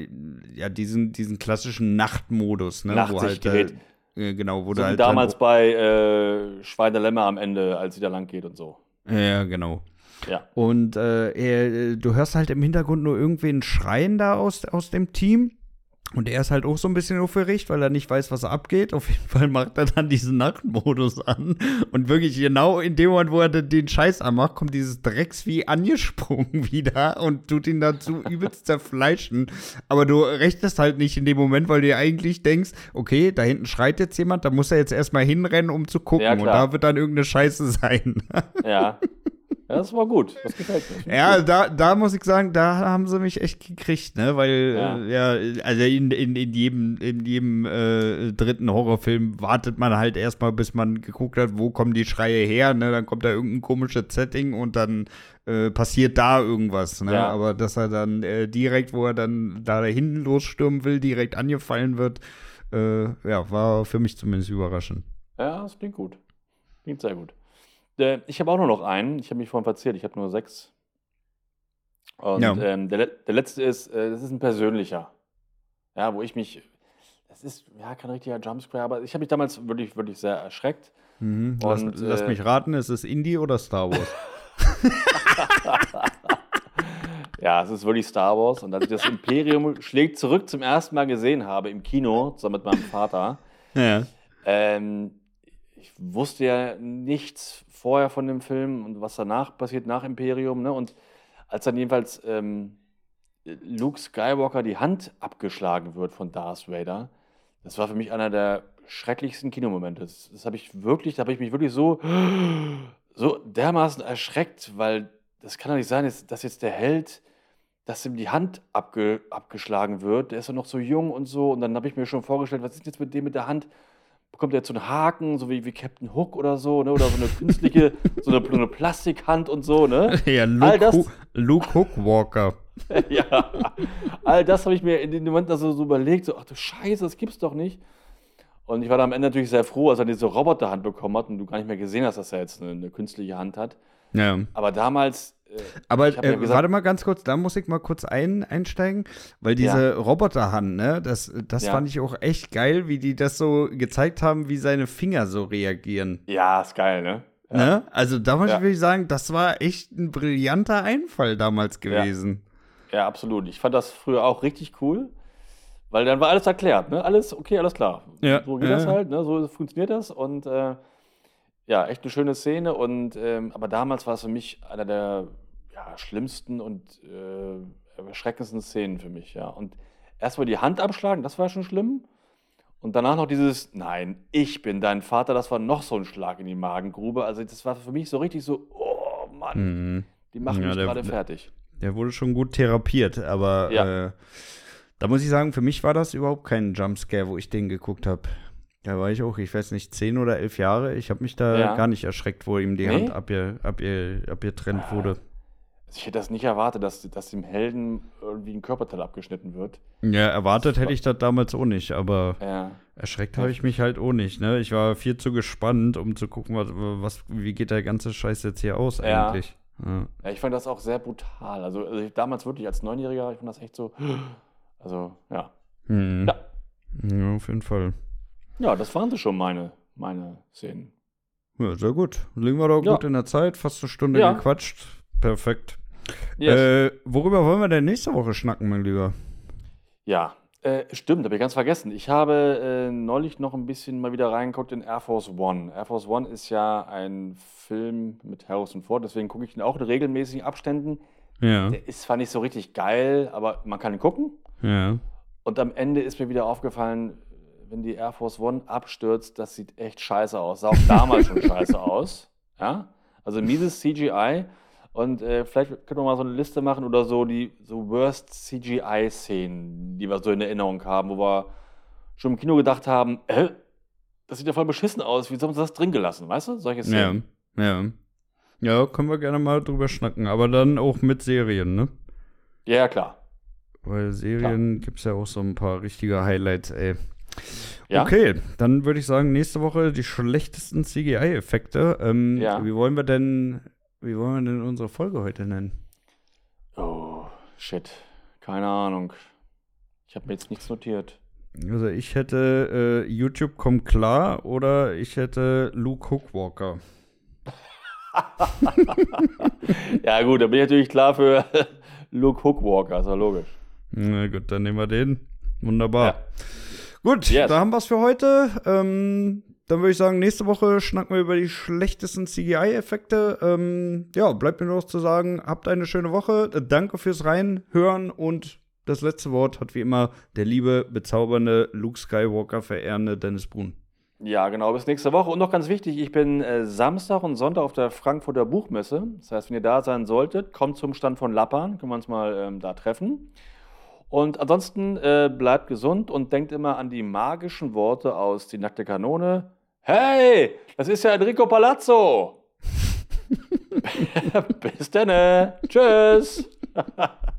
ja, diesen, diesen klassischen Nachtmodus, ne? wo halt, äh, Nachtsichtgerät. äh, genau, wo So halt damals dann, bei äh, Schweinelämmer am Ende, als sie da lang geht und so. Ja, genau. Ja. Und äh, er, du hörst halt im Hintergrund nur irgendwen schreien da aus, aus dem Team. Und er ist halt auch so ein bisschen aufgeregt, weil er nicht weiß, was abgeht. Auf jeden Fall macht er dann diesen Nachtmodus an. Und wirklich genau in dem Moment, wo er den- Scheiß anmacht, kommt dieses Drecksvieh angesprungen wieder und tut ihn dazu übelst zerfleischen. Aber du rechnest halt nicht in dem Moment, weil du dir eigentlich denkst, okay, da hinten schreit jetzt jemand, da muss er jetzt erstmal hinrennen, um zu gucken. Ja, und da wird dann irgendeine Scheiße sein. Ja. Ja, das war gut. Das gefällt mir. Ja, da, da muss ich sagen, da haben sie mich echt gekriegt, ne? Weil, ja, äh, ja also in, in, in jedem, in jedem äh, dritten Horrorfilm wartet man halt erstmal, bis man geguckt hat, wo kommen die Schreie her, ne? Dann kommt da irgendein komisches Setting und dann äh, passiert da irgendwas, ne? Ja. Aber dass er dann äh, direkt, wo er dann da hinten losstürmen will, direkt angefallen wird, äh, ja, war für mich zumindest überraschend. Ja, das klingt gut. Klingt sehr gut. Äh, ich habe auch nur noch einen. Ich habe mich vorhin verzählt. Ich habe nur sechs. Und ja. ähm, der, der letzte ist, äh, das ist ein persönlicher. Ja, wo ich mich, das ist ja kein richtiger Jumpscare, aber ich habe mich damals wirklich, wirklich sehr erschreckt. Mhm. Und, lass, lass äh, mich raten, ist es Indie oder Star Wars? ja, es ist wirklich Star Wars. Und als ich das Imperium schlägt zurück zum ersten Mal gesehen habe im Kino, zusammen mit meinem Vater, ja. ähm, ich wusste ja nichts vorher von dem Film und was danach passiert, nach Imperium. Ne? Und als dann jedenfalls ähm, Luke Skywalker die Hand abgeschlagen wird von Darth Vader, das war für mich einer der schrecklichsten Kinomomente. Das, das habe ich wirklich, da habe ich mich wirklich so, so dermaßen erschreckt, weil das kann doch nicht sein, dass jetzt der Held, dass ihm die Hand abge, abgeschlagen wird. Der ist ja noch so jung und so. Und dann habe ich mir schon vorgestellt, was ist jetzt mit dem mit der Hand? Bekommt er jetzt so einen Haken, so wie, wie Captain Hook oder so, ne? Oder so eine künstliche, so, eine, eine Plastikhand und so, ne? Ja, Luke, all das, Luke Hook Walker. ja, all das habe ich mir in dem Moment also so überlegt, so, ach du Scheiße, das gibt's doch nicht. Und ich war dann am Ende natürlich sehr froh, als er diese Roboterhand bekommen hat und du gar nicht mehr gesehen hast, dass er jetzt eine, eine künstliche Hand hat. Ja. Aber damals äh, Aber äh, gesagt, warte mal ganz kurz, da muss ich mal kurz ein, einsteigen, weil diese ja. Roboterhand, ne, das, das ja. fand ich auch echt geil, wie die das so gezeigt haben, wie seine Finger so reagieren. Ja, ist geil, ne? Ja. ne? Also da muss ich sagen, das war echt ein brillanter Einfall damals gewesen. Ja. absolut. Ich fand das früher auch richtig cool, weil dann war alles erklärt, ne? Alles, okay, alles klar. Ja. So geht das halt, ne? So funktioniert das und äh, ja, echt eine schöne Szene. Und, ähm, aber damals war es für mich einer der ja, schlimmsten und äh, erschreckendsten Szenen für mich. Ja. Und erstmal die Hand abschlagen, das war schon schlimm. Und danach noch dieses, nein, ich bin dein Vater, das war noch so ein Schlag in die Magengrube. Also das war für mich so richtig so, oh Mann, mhm. die machen ja, mich gerade fertig. Der wurde schon gut therapiert, aber ja. äh, da muss ich sagen, für mich war das überhaupt kein Jumpscare, wo ich den geguckt habe. Da war ich auch, ich weiß nicht, zehn oder elf Jahre. Ich habe mich da ja. gar nicht erschreckt, wo ihm die nee? Hand abgetrennt ab ab wurde. Also ich hätte das nicht erwartet, dass, dass dem Helden irgendwie ein Körperteil abgeschnitten wird. Ja, erwartet hätte ich das damals auch nicht, aber ja. erschreckt habe ich mich halt auch nicht. Ne? Ich war viel zu gespannt, um zu gucken, was, was wie geht der ganze Scheiß jetzt hier aus ja. eigentlich. Ja. ja. ich fand das auch sehr brutal. Also, also damals wirklich als Neunjähriger, ich fand das echt so, also ja. Hm. Ja. Ja, auf jeden Fall. Ja, das waren sie schon meine, meine Szenen. Ja, sehr gut. Liegen wir doch ja. gut in der Zeit. Fast eine Stunde ja. gequatscht. Perfekt. Yes. Äh, worüber wollen wir denn nächste Woche schnacken, mein Lieber? Ja, äh, stimmt, habe ich ganz vergessen. Ich habe äh, neulich noch ein bisschen mal wieder reingeguckt in Air Force One. Air Force One ist ja ein Film mit Harrison Ford, deswegen gucke ich ihn auch in regelmäßigen Abständen. Ja. Der ist zwar nicht so richtig geil, aber man kann ihn gucken. Ja. Und am Ende ist mir wieder aufgefallen, wenn die Air Force One abstürzt, das sieht echt scheiße aus. Sah auch damals schon scheiße aus. Ja? Also mieses CGI. Und äh, vielleicht können wir mal so eine Liste machen oder so, die so Worst CGI-Szenen, die wir so in Erinnerung haben, wo wir schon im Kino gedacht haben, äh, das sieht ja voll beschissen aus, wie haben sie das drin gelassen, weißt du? Solche Szenen. Ja, ja. Ja, können wir gerne mal drüber schnacken, aber dann auch mit Serien, ne? Ja, klar. Weil Serien gibt es ja auch so ein paar richtige Highlights, ey. Ja? Okay, dann würde ich sagen, nächste Woche die schlechtesten CGI-Effekte. Ähm, ja. Wie wollen wir denn, wie wollen wir denn unsere Folge heute nennen? Oh, shit. Keine Ahnung. Ich habe mir jetzt nichts notiert. Also ich hätte äh, YouTube kommt klar oder ich hätte Luke Hookwalker. ja gut, da bin ich natürlich klar für Luke Hookwalker, ist ja logisch. Na gut, dann nehmen wir den. Wunderbar. Ja. Gut, yes. da haben wir es für heute. Ähm, dann würde ich sagen, nächste Woche schnacken wir über die schlechtesten CGI-Effekte. Ähm, ja, bleibt mir noch zu sagen, habt eine schöne Woche. Danke fürs Reinhören und das letzte Wort hat wie immer der liebe, bezaubernde Luke Skywalker verehrende Dennis Brun. Ja, genau, bis nächste Woche. Und noch ganz wichtig, ich bin äh, Samstag und Sonntag auf der Frankfurter Buchmesse. Das heißt, wenn ihr da sein solltet, kommt zum Stand von Lappan, können wir uns mal ähm, da treffen. Und ansonsten äh, bleibt gesund und denkt immer an die magischen Worte aus Die nackte Kanone. Hey, das ist ja Enrico Palazzo. Bis dann. Tschüss.